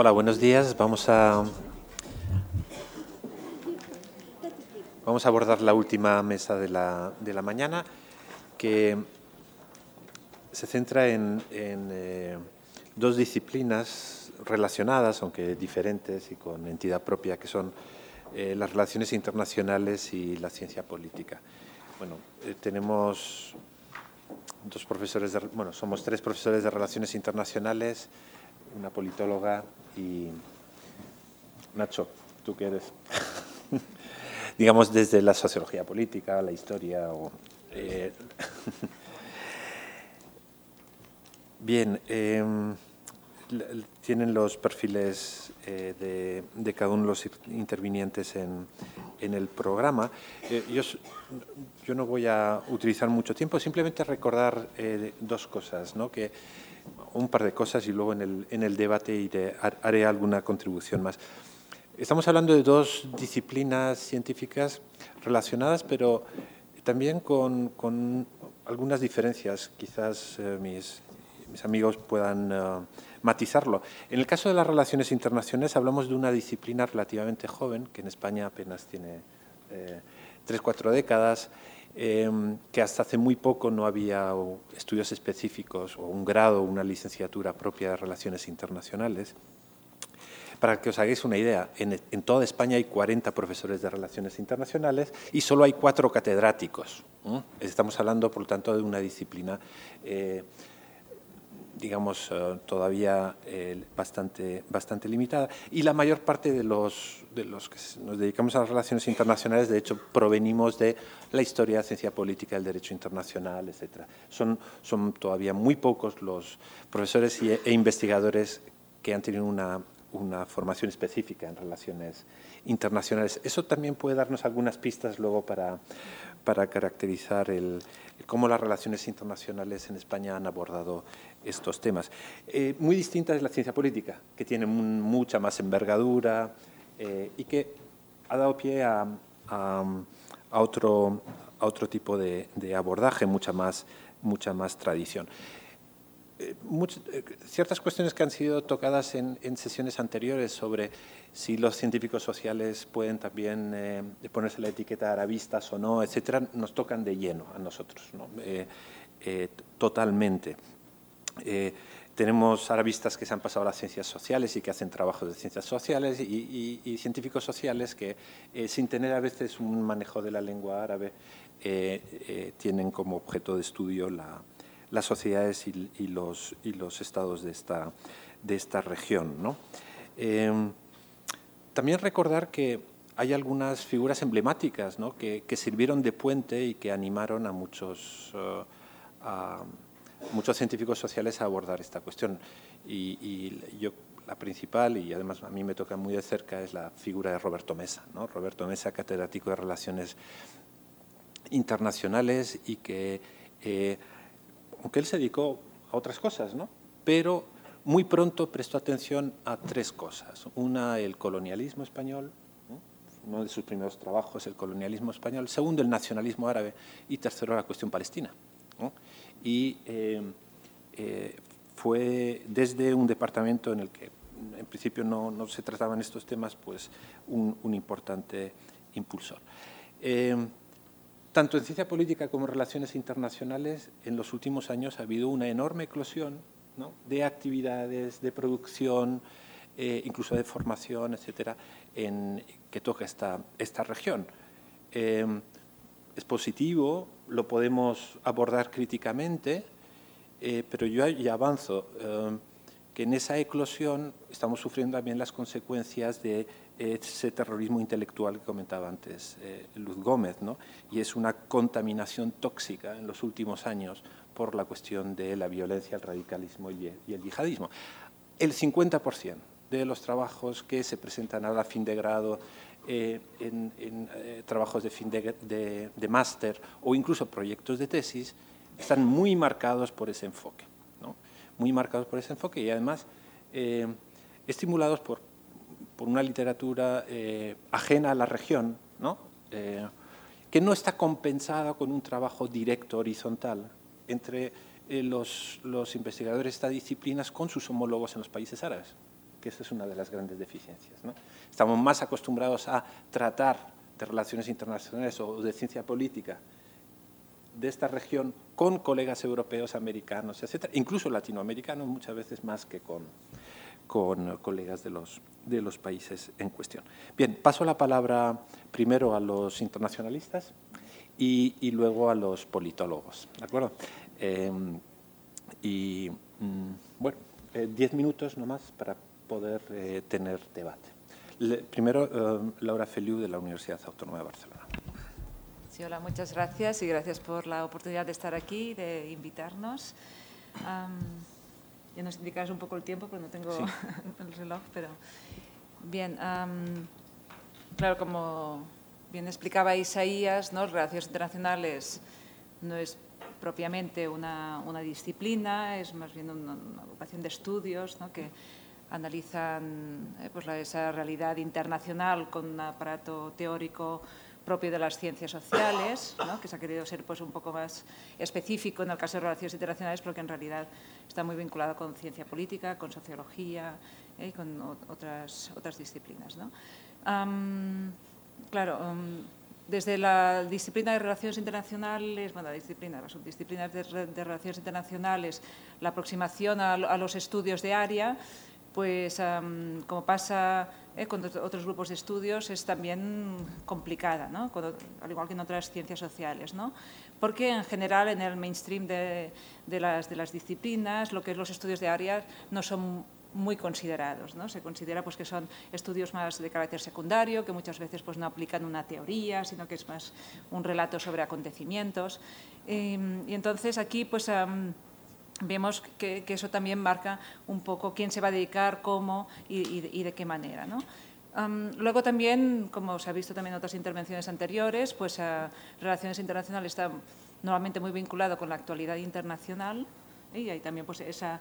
Hola, buenos días. Vamos a vamos a abordar la última mesa de la, de la mañana, que se centra en, eh, dos disciplinas relacionadas, aunque diferentes y con entidad propia, que son eh, las relaciones internacionales y la ciencia política. Bueno, eh, tenemos dos profesores, de, bueno, somos tres profesores de relaciones internacionales, una politóloga y Nacho, ¿tú qué eres? Digamos desde la sociología política, la historia o... Eh, bien, em, tienen los perfiles eh, de, cada uno de los intervinientes en, el programa. Eh, yo, yo, no voy a utilizar mucho tiempo, simplemente recordar dos cosas, ¿no? que un par de cosas y luego en el, en el debate haré alguna contribución más. Estamos hablando de dos disciplinas científicas relacionadas, pero también con, con algunas diferencias. Quizás eh, mis, mis, amigos puedan eh, matizarlo. En el caso de las relaciones internacionales hablamos de una disciplina relativamente joven, que en España apenas tiene eh, tres, cuatro décadas, Em, que hasta hace muy poco no había estudios específicos o un grado o una licenciatura propia de Relaciones Internacionales. Para que os hagáis una idea, en, toda España hay 40 profesores de Relaciones Internacionales y solo hay cuatro catedráticos. Estamos hablando, por lo tanto, de una disciplina eh, digamos, eh, todavía eh, bastante, bastante limitada. Y la mayor parte de los, de los que nos dedicamos a las relaciones internacionales, de hecho, provenimos de la historia, la ciencia política, el derecho internacional, etc. Son, son todavía muy pocos los profesores e investigadores que han tenido una, una formación específica en relaciones internacionales. Eso también puede darnos algunas pistas luego para, para caracterizar el, cómo las relaciones internacionales en España han abordado estos temas. Eh, muy distinta es la ciencia política, que tiene mucha más envergadura eh, y que ha dado pie a, otro, tipo de, abordaje, mucha más tradición. Eh, ciertas cuestiones que han sido tocadas en, sesiones anteriores sobre si los científicos sociales pueden también ponerse la etiqueta arabistas o no, etcétera, nos tocan de lleno a nosotros, totalmente. Eh, tenemos arabistas que se han pasado a las ciencias sociales y que hacen trabajos de ciencias sociales y, científicos sociales que, eh, sin tener a veces un manejo de la lengua árabe, eh, tienen como objeto de estudio las sociedades y, los, los, estados de esta, de esta región. también recordar que hay algunas figuras emblemáticas que, sirvieron de puente y que animaron a muchos muchos científicos sociales a abordar esta cuestión. Y, yo, la principal, y además a mí me toca muy de cerca, es la figura de Roberto Mesa. ¿no? Roberto Mesa, catedrático de Relaciones Internacionales y que, eh, aunque él se dedicó a otras cosas, ¿no? pero muy pronto prestó atención a tres cosas. Una, el colonialismo español, uno de sus primeros trabajos, el colonialismo español. Segundo, el nacionalismo árabe. Y tercero, la cuestión palestina y eh, eh, fue desde un departamento en el que en principio no, no se trataban estos temas, pues un, un importante impulsor. Eh, tanto en ciencia política como en relaciones internacionales, en los últimos años ha habido una enorme eclosión de actividades, de producción, incluso de formación, etcétera, en, que toca esta, esta región. es positivo lo podemos abordar críticamente, eh, pero yo avanzo eh, que en esa eclosión estamos sufriendo también las consecuencias de ese terrorismo intelectual que comentaba antes eh, Luz Gómez, ¿no? y es una contaminación tóxica en los últimos años por la cuestión de la violencia, el radicalismo y el yihadismo. El 50% de los trabajos que se presentan a fin de grado eh, eh, trabajos de fin de, de, máster o incluso proyectos de tesis están muy marcados por ese enfoque, muy marcados por ese enfoque y además estimulados por, por, una literatura ajena a la región, ¿no? que no está compensada con un trabajo directo, horizontal, entre los, los investigadores de estas disciplinas con sus homólogos en los países árabes. que esa es una de las grandes deficiencias. Estamos más acostumbrados a tratar de relaciones internacionales o de ciencia política de esta región con colegas europeos, americanos, etcétera, incluso latinoamericanos muchas veces más que con, con colegas de los, de los países en cuestión. Bien, paso la palabra primero a los internacionalistas y, y luego a los politólogos, ¿de acuerdo? Eh, y mm, bueno, eh, diez minutos nomás para poder eh, tener debate. Le, primero, eh, Laura Feliu de la Universidad Autónoma de Barcelona. Sí, hola, muchas gracias y gracias por la oportunidad de estar aquí, de invitarnos. Um, ya nos indicarás un poco el tiempo, porque no tengo sí. el reloj, pero bien. Um, claro, como bien explicaba Isaías, ¿no? relaciones internacionales no es propiamente una, una disciplina, es más bien una, una agrupación de estudios ¿no? que analizan eh, pues la, esa realidad internacional con un aparato teórico propio de las ciencias sociales, ¿no? que se ha querido ser pues, un poco más específico en el caso de relaciones internacionales, porque en realidad está muy vinculado con ciencia política, con sociología ¿eh? y con otras, otras disciplinas. ¿no? Um, claro, um, desde la disciplina de relaciones internacionales, bueno, la disciplina, las subdisciplinas de, de relaciones internacionales, la aproximación a, a, los estudios de área, pues um, como pasa eh, con otros grupos de estudios, es también complicada, ¿no? Con, al igual que en otras ciencias sociales, ¿no? porque en general en el mainstream de, de, las, de las disciplinas, lo que es los estudios de área no son muy considerados. ¿no? Se considera pues, que son estudios más de carácter secundario, que muchas veces pues, no aplican una teoría, sino que es más un relato sobre acontecimientos. Y, y entonces aquí pues, um, vemos que, eso también marca un poco quién se va a dedicar, cómo y, de qué manera. ¿no? Um, luego también, como se ha visto también en otras intervenciones anteriores, pues uh, relaciones internacionales está normalmente muy vinculado con la actualidad internacional y hay también pues, esa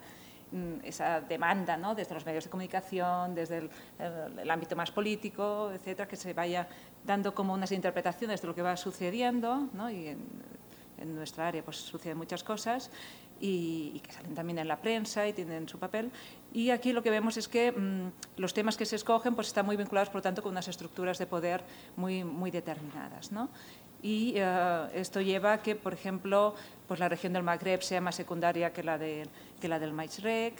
Mm, esa demanda ¿no? desde los medios de comunicación, desde el, ámbito más político, etcétera, que se vaya dando como unas interpretaciones de lo que va sucediendo, ¿no? En, nuestra área pues suceden muchas cosas y, que salen también en la prensa y tienen su papel. Y aquí lo que vemos es que mmm, los temas que se escogen pues están muy vinculados, por lo tanto, con unas estructuras de poder muy, muy determinadas. ¿no? y uh, esto lleva a que, por ejemplo, pues la región del Magreb sea más secundaria que la, de, que la del Maïsrec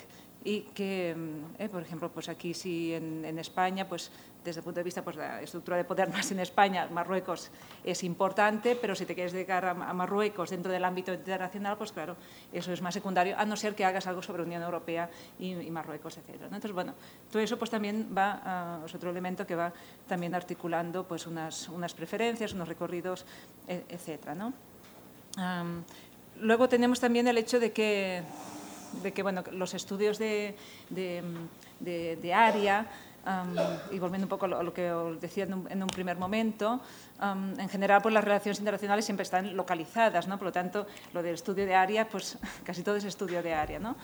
y que, eh, por ejemplo, pues aquí sí en, en, España, pues desde el punto de vista pues la estructura de poder más en España, Marruecos es importante, pero si te quieres dedicar a, Marruecos dentro del ámbito internacional, pues claro, eso es más secundario, a no ser que hagas algo sobre Unión Europea y, Marruecos, etc. Entonces, bueno, todo eso pues también va, es otro elemento que va también articulando pues unas, unas preferencias, unos recorridos, e, etc. luego tenemos también el hecho de que de que bueno, los estudios de, de, de, área, um, y volviendo un poco a lo, que os decía en un, en un primer momento, um, en general pues las relaciones internacionales siempre están localizadas, ¿no? por lo tanto lo del estudio de área, pues casi todo es estudio de área. ¿no?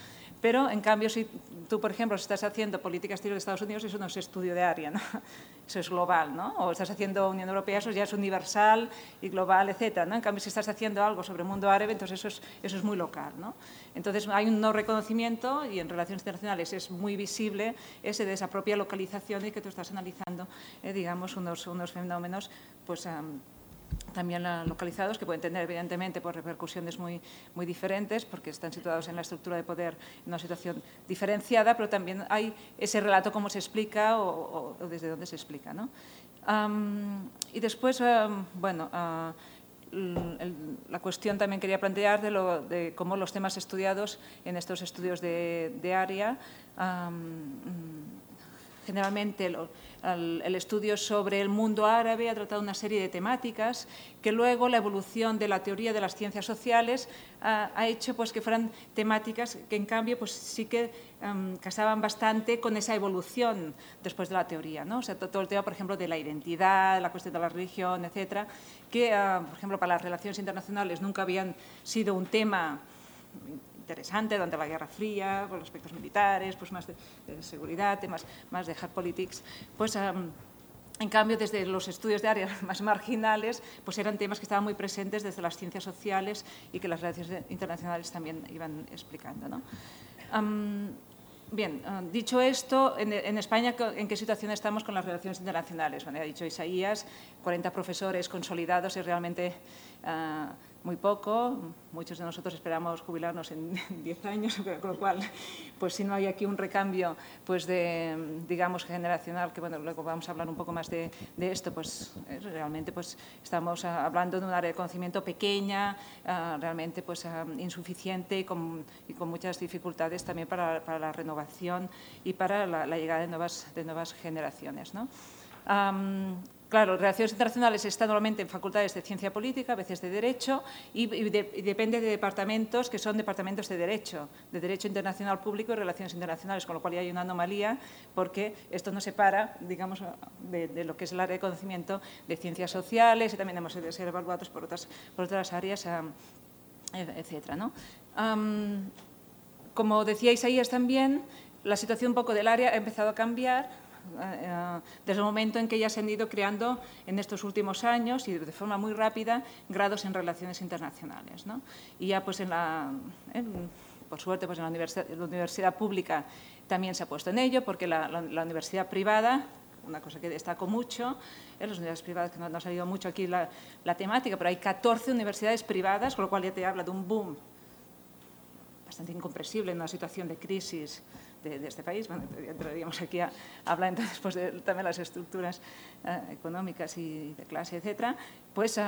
Pero, en cambio, si tú, por ejemplo, estás haciendo política exterior de Estados Unidos, eso no es estudio de área, ¿no? eso es global, ¿no? O estás haciendo Unión Europea, eso ya es universal y global, etc. ¿no? En cambio, si estás haciendo algo sobre el mundo árabe, entonces eso es, eso es muy local, ¿no? Entonces, hay un no reconocimiento y en relaciones internacionales es muy visible ese de esa propia localización y que tú estás analizando, eh, digamos, unos, unos fenómenos, pues... también localizados, que pueden tener evidentemente por repercusiones muy, muy diferentes, porque están situados en la estructura de poder en una situación diferenciada, pero también hay ese relato cómo se explica o, desde dónde se explica. ¿no? Y después, bueno, el, la cuestión también quería plantear de, lo, de, cómo los temas estudiados en estos estudios de, de área, generalmente el estudio sobre el mundo árabe ha tratado una serie de temáticas que luego la evolución de la teoría de las ciencias sociales ha, hecho pues, que fueran temáticas que en cambio pues, sí que um, casaban bastante con esa evolución después de la teoría. ¿no? O sea, todo el tema, por ejemplo, de la identidad, la cuestión de la religión, etcétera, que, uh, por ejemplo, para las relaciones internacionales nunca habían sido un tema interesante durante la Guerra Fría, con los aspectos militares, pues más de, de seguridad, temas más de hard politics, pues um, en cambio, desde los estudios de áreas más marginales, pues eran temas que estaban muy presentes desde las ciencias sociales y que las relaciones internacionales también iban explicando. ¿no? Um, Bien, ah, dicho esto, en, España, ¿en qué situación estamos con las relaciones internacionales? Bueno, ha dicho Isaías, 40 profesores consolidados y realmente ah, muy poco. Muchos de nosotros esperamos jubilarnos en 10 años, con lo cual, pues si no hay aquí un recambio pues de, digamos, generacional, que bueno, luego vamos a hablar un poco más de, esto, pues eh, realmente pues estamos hablando de un área de conocimiento pequeña, ah, realmente pues ah, insuficiente y con, y con, muchas dificultades también para, para, la renovación y para la, llegada de nuevas, de nuevas generaciones. ¿no? Claro, relaciones internacionales está normalmente en facultades de ciencia política, a veces de derecho, y, depende de departamentos que son departamentos de derecho, de derecho internacional público y relaciones internacionales, con lo cual ya hay una anomalía porque esto no separa, digamos, de, lo que es el área de conocimiento de ciencias sociales y también hemos de ser evaluados por otras, por otras áreas, etcétera. ¿no? como decía Isaías también, la situación un poco del área ha empezado a cambiar desde el momento en que ya se han ido creando en estos últimos años y de forma muy rápida grados en relaciones internacionales. Y ya pues en la, por suerte pues en la universidad, pública también se ha puesto en ello porque la, universidad privada una cosa que destaco mucho, en las universidades privadas, que no, ha salido mucho aquí la, la, temática, pero hay 14 universidades privadas, con lo cual ya te habla de un boom bastante incomprensible en una situación de crisis de, este país. Bueno, entraríamos aquí a, hablar entonces pues, de también las estructuras eh, económicas y de clase, etcétera. Pues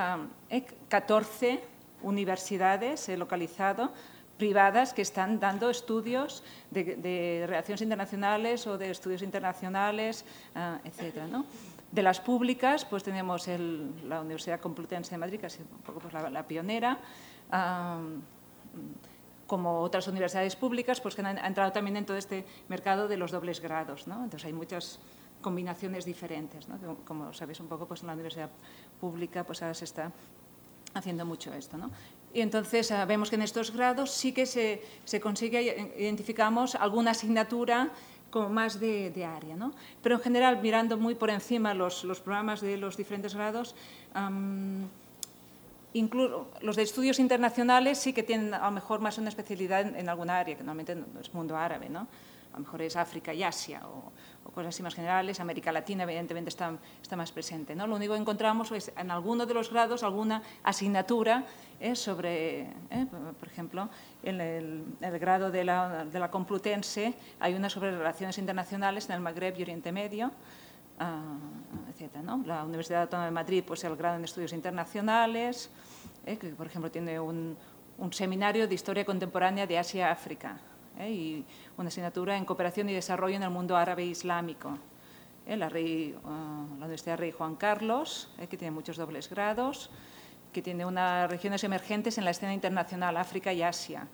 14 eh, universidades he localizado privadas que están dando estudios de, relaciones internacionales o de estudios internacionales, uh, etcétera, ¿no? De las públicas, pues tenemos la Universidad Complutense de Madrid, que es un poco pues, la, pionera, como otras universidades públicas, pues que han, entrado también en todo este mercado de los dobles grados. ¿no? Entonces hay muchas combinaciones diferentes. ¿no? Como sabéis un poco, pues en la universidad pública pues ahora se está haciendo mucho esto. ¿no? Y entonces ah, vemos que en estos grados sí que se, se consigue, identificamos alguna asignatura como más de, área. ¿no? Pero en general, mirando muy por encima los, los programas de los diferentes grados, Incluso los de estudios internacionales sí que tienen a lo mejor más una especialidad en, alguna área, que normalmente no es mundo árabe, ¿no? A lo mejor es África y Asia o, cosas así más generales. América Latina, evidentemente, está, está, más presente. ¿no? Lo único que encontramos es en alguno de los grados alguna asignatura ¿eh? sobre, ¿eh? por ejemplo, en el, grado de la, de la, Complutense hay una sobre relaciones internacionales en el Magreb y Oriente Medio. Etc. ¿no? La Universidad Autónoma de Madrid, pues el grado en estudios internacionales, ¿eh? que por ejemplo tiene un, un, seminario de historia contemporánea de Asia-África ¿eh? y una asignatura en cooperación y desarrollo en el mundo árabe e islámico. ¿eh? La, Rey, ah, la, Universidad Rey Juan Carlos, que tiene muchos dobles grados, que tiene unas regiones emergentes en la escena internacional, África y Asia.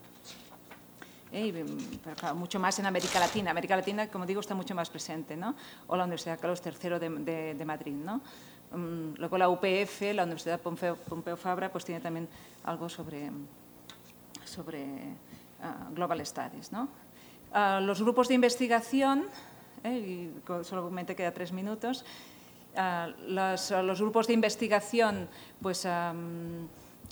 Mm, mucho más en América Latina. América Latina, como digo, está mucho más presente, ¿no? O la Universidad Carlos III de, Madrid, ¿no? Mm, luego la UPF, la Universidad Pompeu Fabra, pues tiene también algo sobre, sobre ah, Global Studies, ¿no? Ah, los grupos de investigación, ¿eh? solamente queda tres minutos, ah, los, grupos de investigación, pues,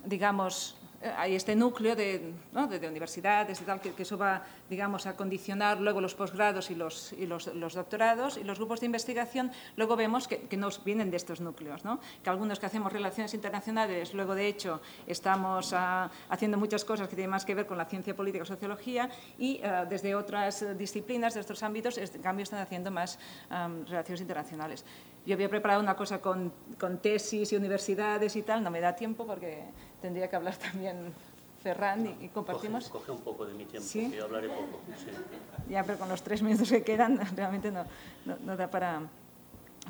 digamos, hay este núcleo de, de, universidades y tal, que, eso va, digamos, a condicionar luego los posgrados y, los, y los, doctorados y los grupos de investigación, luego vemos que, que, nos vienen de estos núcleos, ¿no? que algunos que hacemos relaciones internacionales, luego de hecho estamos ah, haciendo muchas cosas que tienen más que ver con la ciencia política o sociología y ah, desde otras disciplinas, de estos ámbitos, en cambio están haciendo más relaciones internacionales. Yo había preparado una cosa con, con tesis y universidades y tal, no me da tiempo porque tendría que hablar también Ferran y, compartimos. Coge, un poco de mi tiempo, ¿Sí? yo hablaré poco. Ya, pero con los tres minutos que quedan realmente no, no, no da para,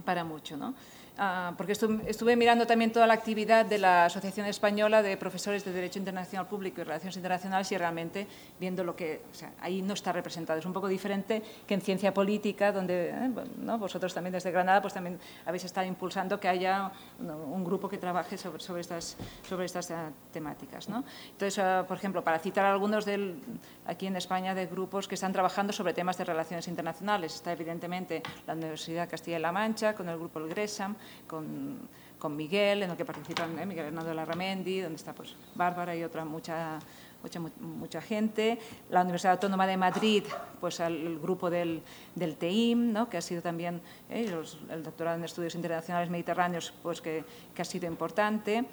para mucho. ¿no? Ah, porque estuve, mirando también toda la actividad de la Asociación Española de Profesores de Derecho Internacional Público y Relaciones Internacionales y realmente viendo lo que o sea, ahí no está representado. Es un poco diferente que en ciencia política, donde eh, ¿no? vosotros también desde Granada pues también habéis estado impulsando que haya un grupo que trabaje sobre, sobre estas, sobre estas eh, temáticas. ¿no? Entonces, ah, por ejemplo, para citar algunos del, aquí en España de grupos que están trabajando sobre temas de relaciones internacionales, está evidentemente la Universidad Castilla-La Mancha con el grupo El Gresham, con, con Miguel, en el que participan ¿eh? Miguel Hernando Larramendi, donde está pues, Bárbara y otra mucha, mucha, mucha gente. La Universidad Autónoma de Madrid, pues el grupo del, del TEIM, ¿no? que ha sido también eh, el doctorado en estudios internacionales mediterráneos, pues que, que ha sido importante.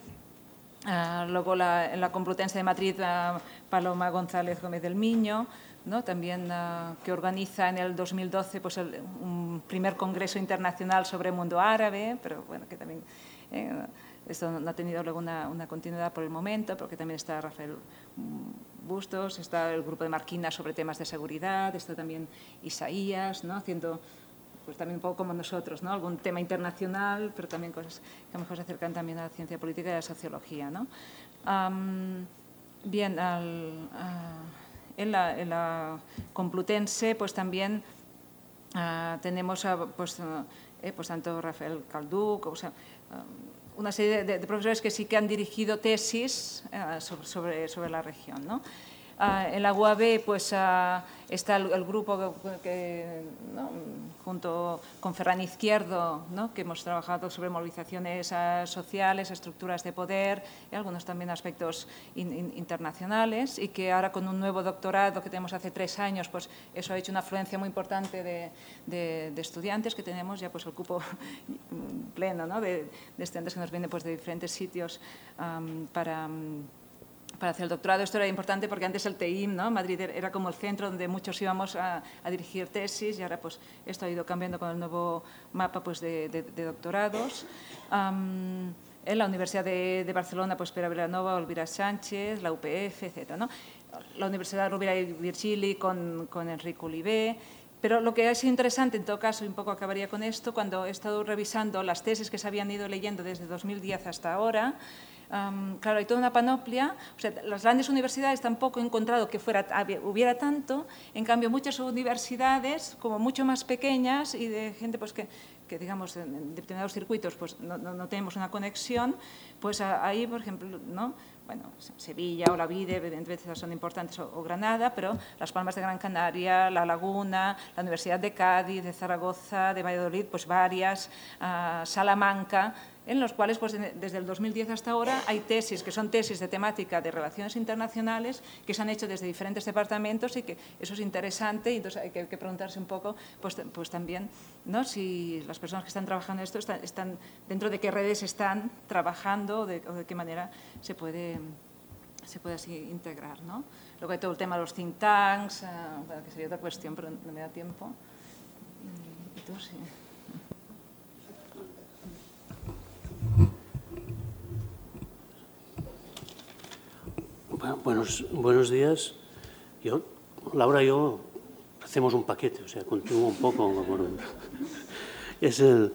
Uh, luego la, en la Complutense de Madrid, uh, Paloma González Gómez del Miño, ¿no? también uh, que organiza en el 2012 pues, un primer congreso internacional sobre el mundo árabe, pero bueno, que también eh, esto no ha tenido luego una, continuidad por el momento, porque también está Rafael Bustos, está el grupo de Marquina sobre temas de seguridad, está también Isaías, ¿no? haciendo pues también un poco como nosotros, ¿no? algún tema internacional, pero también cosas que a lo mejor se acercan también a la ciencia política y a la sociología. ¿no? Bien, al, uh, en, la, en, la, Complutense pues también uh, tenemos a, pues, eh, pues tanto Rafael Calduc, sea, una serie de, de, profesores que sí que han dirigido tesis eh, sobre, sobre, sobre, la región. ¿no? Uh, en la UAB pues, uh, está el, grupo que, junto con Ferran Izquierdo, ¿no? que hemos trabajado sobre movilizaciones uh, sociales, estructuras de poder y algunos también aspectos in, in, internacionales y que ahora con un nuevo doctorado que tenemos hace tres años, pues eso ha hecho una afluencia muy importante de, de, estudiantes que tenemos ya pues el cupo pleno ¿no? de, estudiantes que nos vienen pues, de diferentes sitios para... para hacer el doctorado. Esto era importante porque antes el TEIM, ¿no? Madrid era como el centro donde muchos íbamos a, dirigir tesis y ahora pues esto ha ido cambiando con el nuevo mapa pues, de, de, de doctorados. En la Universidad de, de, Barcelona, pues Pere Vilanova, Olvira Sánchez, la UPF, etc. ¿no? La Universidad Rovira y Virgili con, con Enrique Olivé. Pero lo que ha sido interesante, en todo caso, y un poco acabaría con esto, cuando he estado revisando las tesis que se habían ido leyendo desde 2010 hasta ahora, Claro, hay toda una panoplia. O sea, las grandes universidades tampoco he encontrado que fuera, hubiera tanto. En cambio, muchas universidades, como mucho más pequeñas y de gente pues, que, digamos, en determinados circuitos pues, no, tenemos una conexión, pues ahí, por ejemplo, ¿no? bueno, Sevilla o La Vide, evidentemente son importantes, o, Granada, pero Las Palmas de Gran Canaria, La Laguna, la Universidad de Cádiz, de Zaragoza, de Valladolid, pues varias, uh, Salamanca, en los cuales pues, desde el 2010 hasta ahora hay tesis que son tesis de temática de relaciones internacionales que se han hecho desde diferentes departamentos y que eso es interesante y entonces hay que, que preguntarse un poco pues, pues también ¿no? si las personas que están trabajando esto están, están dentro de qué redes están trabajando de, o de qué manera se puede se puede así integrar. ¿no? Luego hay todo el tema de los think tanks, bueno, que sería otra cuestión, pero no me da tiempo. Y, y tú, sí. Buenos, buenos días. Yo, Laura y yo hacemos un paquete, o sea, continúo un poco. Es el,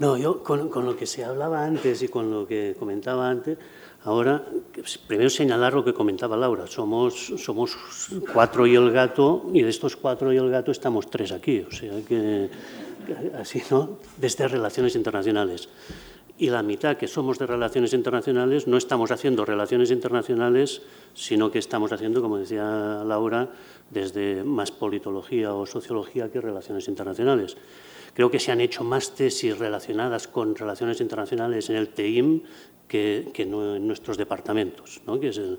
no, yo con, con, lo que se hablaba antes y con lo que comentaba antes, ahora, primero señalar lo que comentaba Laura. Somos, somos cuatro y el gato, y de estos cuatro y el gato estamos tres aquí, o sea que, así, ¿no? Desde Relaciones Internacionales y la mitad que somos de relaciones internacionales no estamos haciendo relaciones internacionales, sino que estamos haciendo, como decía Laura, desde más politología o sociología que relaciones internacionales. Creo que se han hecho más tesis relacionadas con relaciones internacionales en el TEIM que, que no en nuestros departamentos. ¿no? Que es el,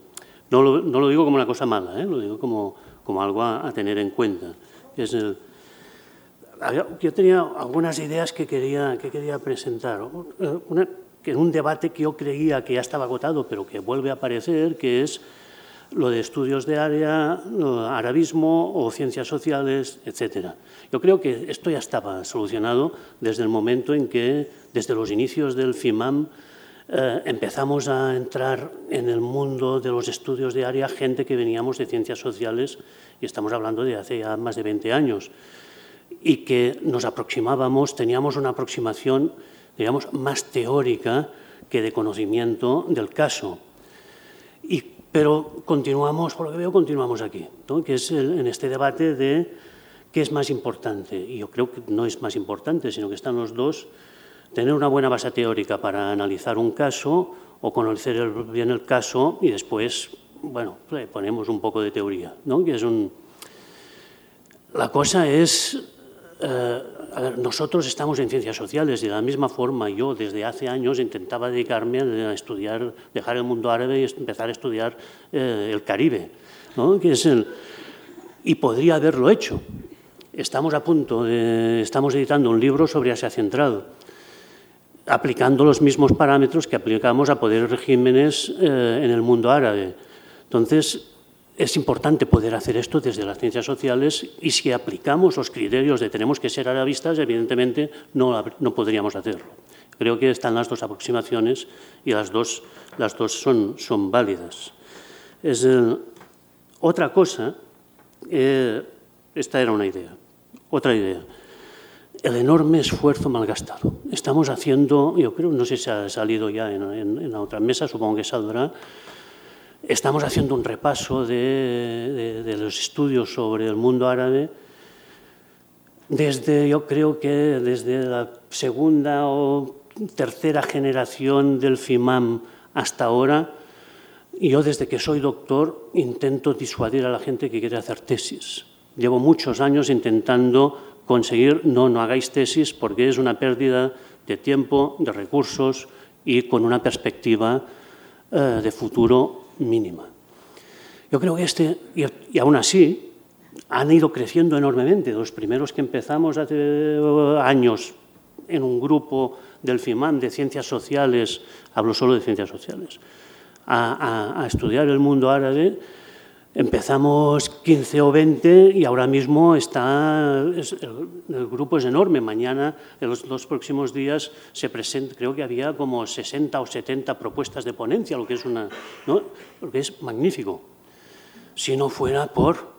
no, lo, no, lo, digo como una cosa mala, ¿eh? lo digo como, como algo a, a tener en cuenta. Es el, yo tenía algunas ideas que quería, que quería presentar. Una, que en un debate que yo creía que ya estaba agotado, pero que vuelve a aparecer, que es lo de estudios de área, arabismo o ciencias sociales, etc. Yo creo que esto ya estaba solucionado desde el momento en que, desde los inicios del FIMAM, eh, empezamos a entrar en el mundo de los estudios de área gente que veníamos de ciencias sociales, y estamos hablando de hace ya más de 20 años y que nos aproximábamos, teníamos una aproximación, digamos, más teórica que de conocimiento del caso. Y, pero continuamos, por lo que veo, continuamos aquí, ¿no? que es el, en este debate de qué es más importante. Y yo creo que no es más importante, sino que están los dos, tener una buena base teórica para analizar un caso o conocer el, bien el caso y después, bueno, ponemos un poco de teoría, ¿no? que es un... La cosa es eh, nosotros estamos en ciencias sociales y de la misma forma yo desde hace años intentaba dedicarme a estudiar, dejar el mundo árabe y empezar a estudiar eh, el Caribe, ¿no? y podría haberlo hecho. Estamos a punto, de, estamos editando un libro sobre Asia Central, aplicando los mismos parámetros que aplicamos a poderes regímenes eh, en el mundo árabe. Entonces, es importante poder hacer esto desde las ciencias sociales y si aplicamos los criterios de tenemos que ser arabistas, evidentemente no, no podríamos hacerlo. Creo que están las dos aproximaciones y las dos, las dos son, son válidas. Es, otra cosa, eh, esta era una idea, otra idea, el enorme esfuerzo malgastado. Estamos haciendo, yo creo, no sé si ha salido ya en, en la otra mesa, supongo que saldrá, Estamos haciendo un repaso de, los estudios sobre el mundo árabe desde, yo creo que desde la segunda o tercera generación del FIMAM hasta ahora, yo desde que soy doctor intento disuadir a la gente que quiere hacer tesis. Llevo muchos años intentando conseguir, no, no hagáis tesis porque es una pérdida de tiempo, de recursos y con una perspectiva eh, de futuro mínima. Yo creo que este, y, aún así, han ido creciendo enormemente. Los primeros que empezamos hace años en un grupo del FIMAN de ciencias sociales, hablo solo de ciencias sociales, a, estudiar el mundo árabe, empezamos 15 o 20 y ahora mismo está, el, grupo es enorme. Mañana, en los dos próximos días, se presenta, creo que había como 60 o 70 propuestas de ponencia, lo que es, una, ¿no? lo que es magnífico. Si no fuera por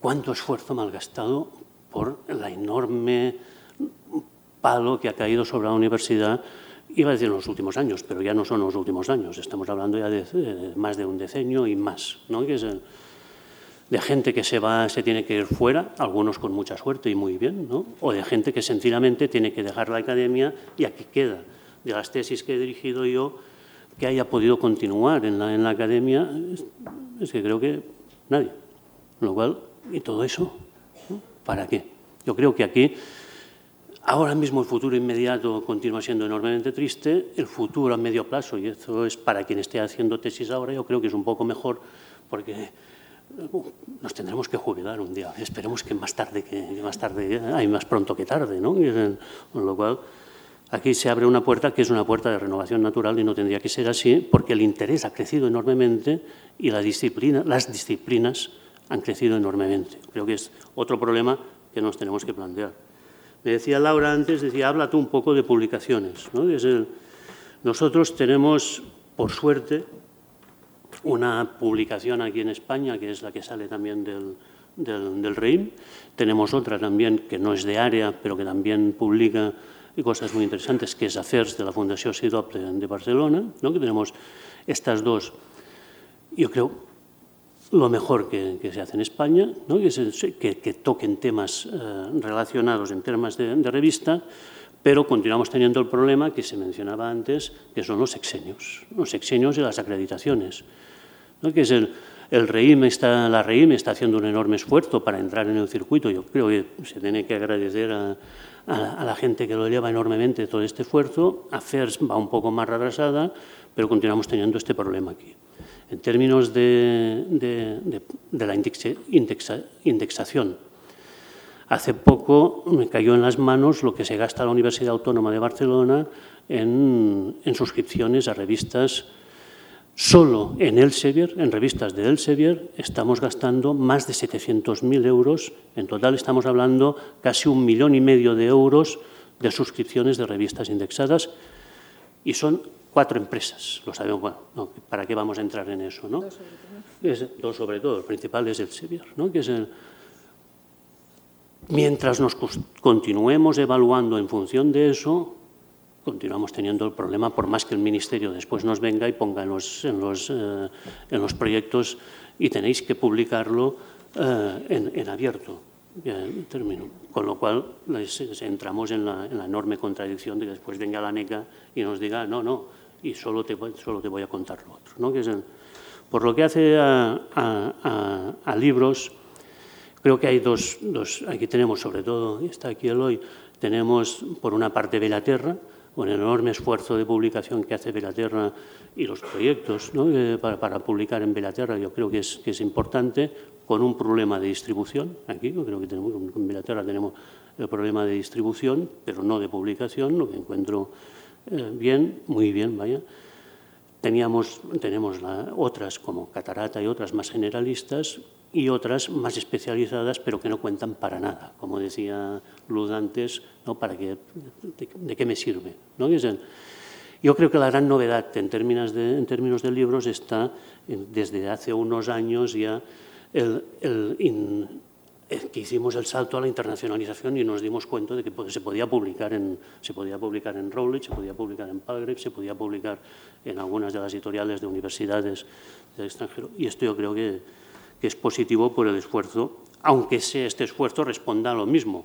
cuánto esfuerzo malgastado por la enorme palo que ha caído sobre la universidad, iba a decir en los últimos años, pero ya no son los últimos años, estamos hablando ya de, más de un decenio y más, ¿no? que es de gente que se va, se tiene que ir fuera, algunos con mucha suerte y muy bien, ¿no? o de gente que sencillamente tiene que dejar la academia y aquí queda. De las tesis que he dirigido yo, que haya podido continuar en la, en la academia, es, que creo que nadie. Lo cual, ¿y todo eso? ¿Para qué? Yo creo que aquí Ahora mismo el futuro inmediato continúa siendo enormemente triste, el futuro a medio plazo, y eso es para quien esté haciendo tesis ahora, yo creo que es un poco mejor porque nos tendremos que jubilar un día. Esperemos que más tarde, que más tarde, hay más pronto que tarde, ¿no? Con lo cual, aquí se abre una puerta que es una puerta de renovación natural y no tendría que ser así, porque el interés ha crecido enormemente y las disciplinas han crecido enormemente. Creo que es otro problema que nos tenemos que plantear. Me decía Laura antes, decía, habla tú un poco de publicaciones. ¿no? nosotros tenemos, por suerte, una publicación aquí en España, que es la que sale también del, del, REIM. Tenemos otra también que no es de área, pero que también publica cosas muy interesantes, que es AFERS de la Fundación SIDOP de, Barcelona, ¿no? que tenemos estas dos, yo creo, lo mejor que, se hace en España, que, toquen temas eh, relacionados en temas de, revista, pero continuamos teniendo el problema que se mencionaba antes, que son los exenios, los exenios y las acreditaciones. Que es el, el REIM está, la REIM está haciendo un enorme esfuerzo para entrar en el circuito. Yo creo que se tiene que agradecer a, a, la gente que lo lleva enormemente todo este esfuerzo. AFERS va un poco más retrasada, pero continuamos teniendo este problema aquí. En términos de, la indexación, hace poco me cayó en las manos lo que se gasta la Universidad Autónoma de Barcelona en, suscripciones a revistas. Solo en Elsevier, en revistas de Elsevier, estamos gastando más de 700.000 euros. En total estamos hablando casi un millón y medio de euros de suscripciones de revistas indexadas y son cuatro empresas, lo sabemos, bueno, ¿para qué vamos a entrar en eso? ¿no? Dos sobre todo. Es, dos sobre todo, el principal es el Sevier, ¿no? que es el, Mientras nos continuemos evaluando en función de eso, continuamos teniendo el problema, por más que el Ministerio después nos venga y ponga en los, en los, eh, en los proyectos y tenéis que publicarlo eh, en, en, abierto. Termino. Con lo cual entramos en la, en la, enorme contradicción de que después venga la NECA y nos diga, no, no, y solo te, solo te voy a contar lo otro. ¿no? Que es por lo que hace a, libros, Creo que hay dos, dos, aquí tenemos sobre todo, está aquí el hoy, tenemos por una parte Velaterra, con el enorme esfuerzo de publicación que hace Velaterra y los proyectos ¿no? para, para, publicar en Velaterra, yo creo que es, que es importante, con un problema de distribución. Aquí yo creo que tenemos, en Velaterra tenemos el problema de distribución, pero no de publicación, lo que encuentro eh, bien, muy bien, vaya. Teníamos, tenemos la, otras como Catarata y otras más generalistas y otras más especializadas, pero que no cuentan para nada. Como decía Luz antes, ¿no? ¿Para qué, de, de, qué me sirve? ¿no? Yo creo que la gran novedad en términos de, en términos de libros está desde hace unos años ya el, el in, que hicimos el salto a la internacionalización y nos dimos cuenta de que se podía publicar en, se podía publicar en Rowley, se podía publicar en Palgrave, se podía publicar en algunas de las editoriales de universidades del extranjero. Y esto yo creo que, que es positivo por el esfuerzo, aunque sea este esfuerzo responda a lo mismo,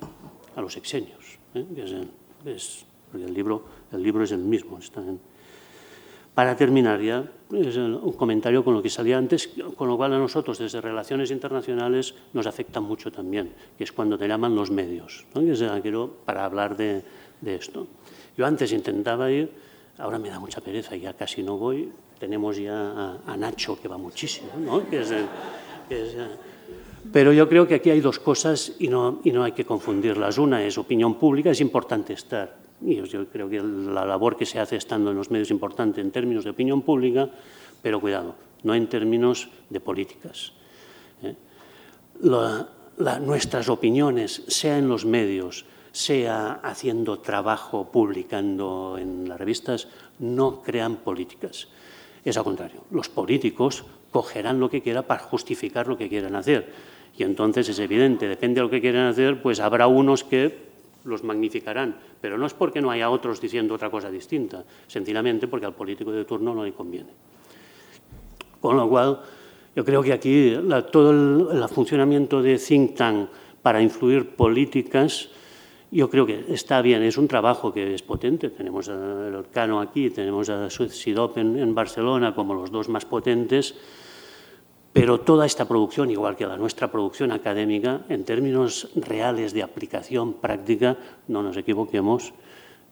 a los exenios. ¿eh? Es, es, porque el libro, el libro es el mismo. Está en, para terminar ya, es un comentario con lo que salía antes, con lo cual a nosotros desde Relaciones Internacionales nos afecta mucho también, que es cuando te llaman los medios, ¿no? y quiero para hablar de, de, esto. Yo antes intentaba ir, ahora me da mucha pereza, ya casi no voy, tenemos ya a, a Nacho, que va muchísimo, ¿no? que es, que es, pero yo creo que aquí hay dos cosas y no, y no hay que confundirlas. Una es opinión pública, es importante estar, y yo creo que la labor que se hace estando en los medios es importante en términos de opinión pública, pero cuidado, no en términos de políticas. ¿eh? La, la, nuestras opiniones, sea en los medios, sea haciendo trabajo, publicando en las revistas, no crean políticas. Es al contrario, los políticos cogerán lo que quieran para justificar lo que quieran hacer. Y entonces es evidente, depende de lo que quieran hacer, pues habrá unos que los magnificarán, pero no es porque no haya otros diciendo otra cosa distinta, sencillamente porque al político de turno no le conviene. Con lo cual, yo creo que aquí todo el, funcionamiento de think tank para influir políticas, yo creo que está bien, es un trabajo que es potente. Tenemos a Cano aquí, tenemos a SIDOP en, en Barcelona como los dos más potentes, pero toda esta producción, igual que la nuestra producción académica, en términos reales de aplicación práctica, no nos equivoquemos,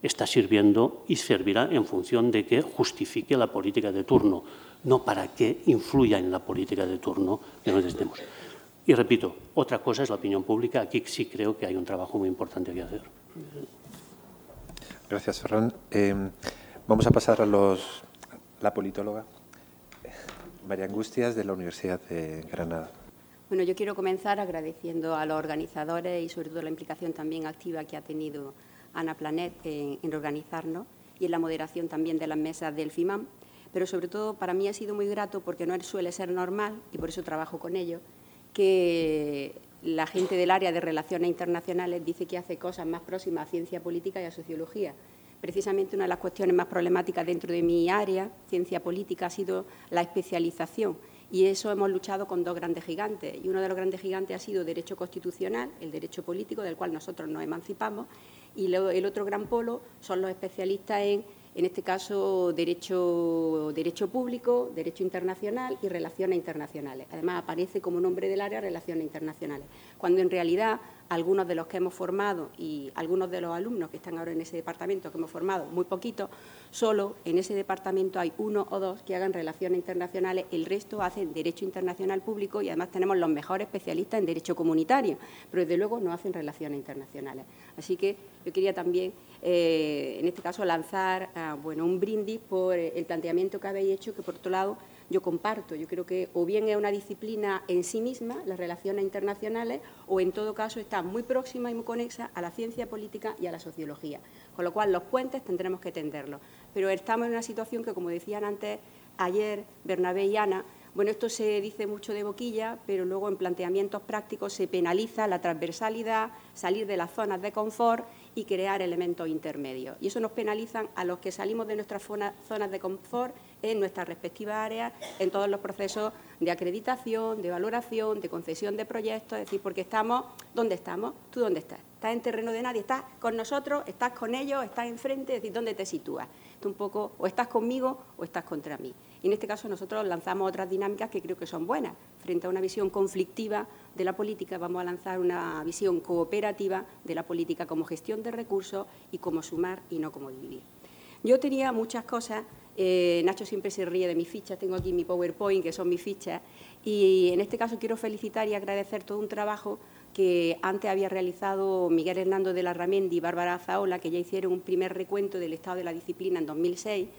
está sirviendo y servirá en función de que justifique la política de turno, no para que influya en la política de turno que nos estemos. Y repito, otra cosa es la opinión pública. Aquí sí creo que hay un trabajo muy importante que hacer. Gracias, Ferran. Eh, vamos a pasar a los, la politóloga. María Angustias, de la Universidad de Granada. Bueno, yo quiero comenzar agradeciendo a los organizadores y sobre todo la implicación también activa que ha tenido Ana Planet en, en organizarnos y en la moderación también de las mesas del FIMAM. Pero sobre todo para mí ha sido muy grato porque no suele ser normal, y por eso trabajo con ello, que la gente del área de relaciones internacionales dice que hace cosas más próximas a ciencia política y a sociología precisamente una de las cuestiones más problemáticas dentro de mi área, ciencia política, ha sido la especialización. Y eso hemos luchado con dos grandes gigantes. Y uno de los grandes gigantes ha sido derecho constitucional, el derecho político, del cual nosotros nos emancipamos. Y el otro gran polo son los especialistas en en este caso derecho, derecho público, derecho internacional y relaciones internacionales. Además, aparece como nombre del área relaciones internacionales, cuando en realidad algunos de los que hemos formado y algunos de los alumnos que están ahora en ese departamento que hemos formado, muy poquitos, solo en ese departamento hay uno o dos que hagan relaciones internacionales, el resto hacen derecho internacional público y además tenemos los mejores especialistas en derecho comunitario, pero desde luego no hacen relaciones internacionales. Así que yo quería también eh, en este caso, lanzar uh, bueno, un brindis por el planteamiento que habéis hecho, que por otro lado yo comparto. Yo creo que o bien es una disciplina en sí misma, las relaciones internacionales, o en todo caso está muy próxima y muy conexa a la ciencia política y a la sociología. Con lo cual, los puentes tendremos que tenderlos. Pero estamos en una situación que, como decían antes ayer Bernabé y Ana, bueno, esto se dice mucho de boquilla, pero luego en planteamientos prácticos se penaliza la transversalidad, salir de las zonas de confort y crear elementos intermedios. Y eso nos penaliza a los que salimos de nuestras zonas de confort en nuestras respectivas áreas, en todos los procesos de acreditación, de valoración, de concesión de proyectos, es decir, porque estamos, ¿dónde estamos? ¿Tú dónde estás? ¿Estás en terreno de nadie? ¿Estás con nosotros? ¿Estás con ellos? ¿Estás enfrente? Es decir, ¿dónde te sitúas? Un poco, o estás conmigo o estás contra mí. Y en este caso nosotros lanzamos otras dinámicas que creo que son buenas. frente a una visión conflictiva de la política, vamos a lanzar una visión cooperativa de la política como gestión de recursos y como sumar y no como dividir. Yo tenía muchas cosas, eh, Nacho siempre se ríe de mis fichas, tengo aquí mi PowerPoint, que son mis fichas, y en este caso quiero felicitar y agradecer todo un trabajo que antes había realizado Miguel Hernando de la Ramendi y Bárbara Zaola, que ya hicieron un primer recuento del estado de la disciplina en 2006,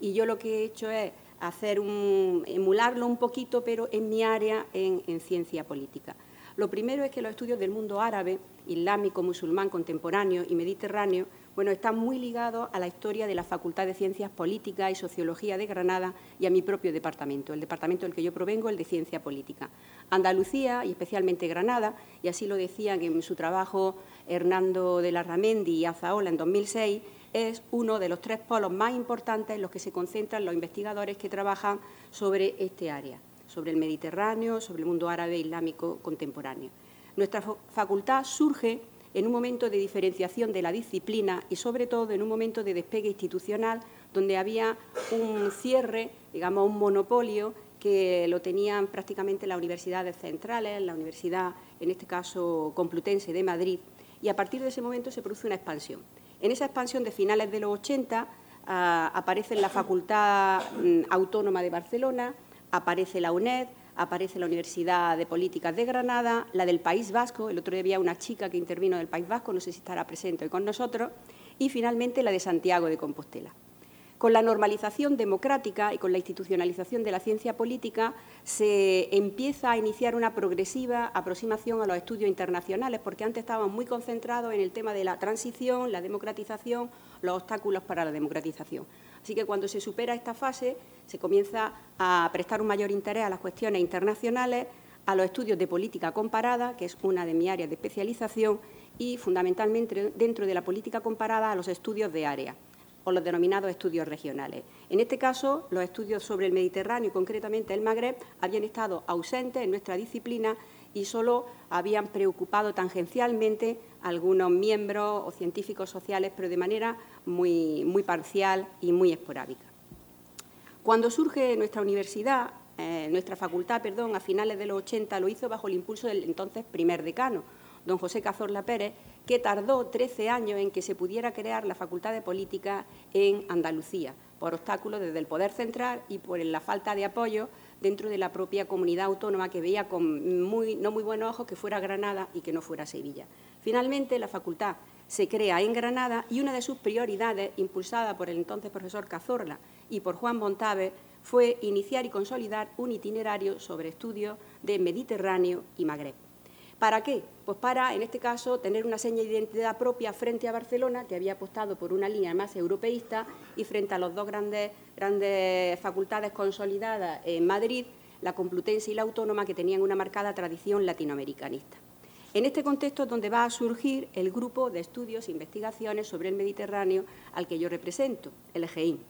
y yo lo que he hecho es hacer un, emularlo un poquito, pero en mi área en, en ciencia política. Lo primero es que los estudios del mundo árabe, islámico, musulmán, contemporáneo y mediterráneo bueno, están muy ligados a la historia de la Facultad de Ciencias Políticas y Sociología de Granada y a mi propio departamento, el departamento del que yo provengo, el de Ciencia Política. Andalucía y especialmente Granada, y así lo decían en su trabajo Hernando de la Ramendi y Azaola en 2006, es uno de los tres polos más importantes en los que se concentran los investigadores que trabajan sobre este área, sobre el Mediterráneo, sobre el mundo árabe e islámico contemporáneo. Nuestra facultad surge en un momento de diferenciación de la disciplina y, sobre todo, en un momento de despegue institucional donde había un cierre, digamos, un monopolio que lo tenían prácticamente las universidades centrales, la Universidad, en este caso, Complutense de Madrid, y a partir de ese momento se produce una expansión. En esa expansión de finales de los 80 ah, aparece la Facultad mm, Autónoma de Barcelona, aparece la UNED, aparece la Universidad de Políticas de Granada, la del País Vasco, el otro día había una chica que intervino del País Vasco, no sé si estará presente hoy con nosotros, y finalmente la de Santiago de Compostela. Con la normalización democrática y con la institucionalización de la ciencia política se empieza a iniciar una progresiva aproximación a los estudios internacionales, porque antes estábamos muy concentrados en el tema de la transición, la democratización, los obstáculos para la democratización. Así que cuando se supera esta fase, se comienza a prestar un mayor interés a las cuestiones internacionales, a los estudios de política comparada, que es una de mis áreas de especialización, y fundamentalmente dentro de la política comparada a los estudios de área o los denominados estudios regionales. En este caso, los estudios sobre el Mediterráneo y concretamente el Magreb habían estado ausentes en nuestra disciplina y solo habían preocupado tangencialmente a algunos miembros o científicos sociales, pero de manera muy, parcial y muy esporádica. Cuando surge nuestra universidad, eh, nuestra facultad, perdón, a finales de los 80, lo hizo bajo el impulso del entonces primer decano, don José Cazorla Pérez, que tardó 13 años en que se pudiera crear la Facultad de Política en Andalucía, por obstáculos desde el Poder Central y por la falta de apoyo dentro de la propia comunidad autónoma que veía con muy, no muy buenos ojos que fuera Granada y que no fuera Sevilla. Finalmente, la facultad se crea en Granada y una de sus prioridades, impulsada por el entonces profesor Cazorla y por Juan Montave, fue iniciar y consolidar un itinerario sobre estudios de Mediterráneo y Magreb. ¿Para qué? Pues para, en este caso, tener una seña de identidad propia frente a Barcelona, que había apostado por una línea más europeísta, y frente a las dos grandes, grandes facultades consolidadas en Madrid, la Complutense y la Autónoma, que tenían una marcada tradición latinoamericanista. En este contexto es donde va a surgir el grupo de estudios e investigaciones sobre el Mediterráneo al que yo represento, el EGEIN.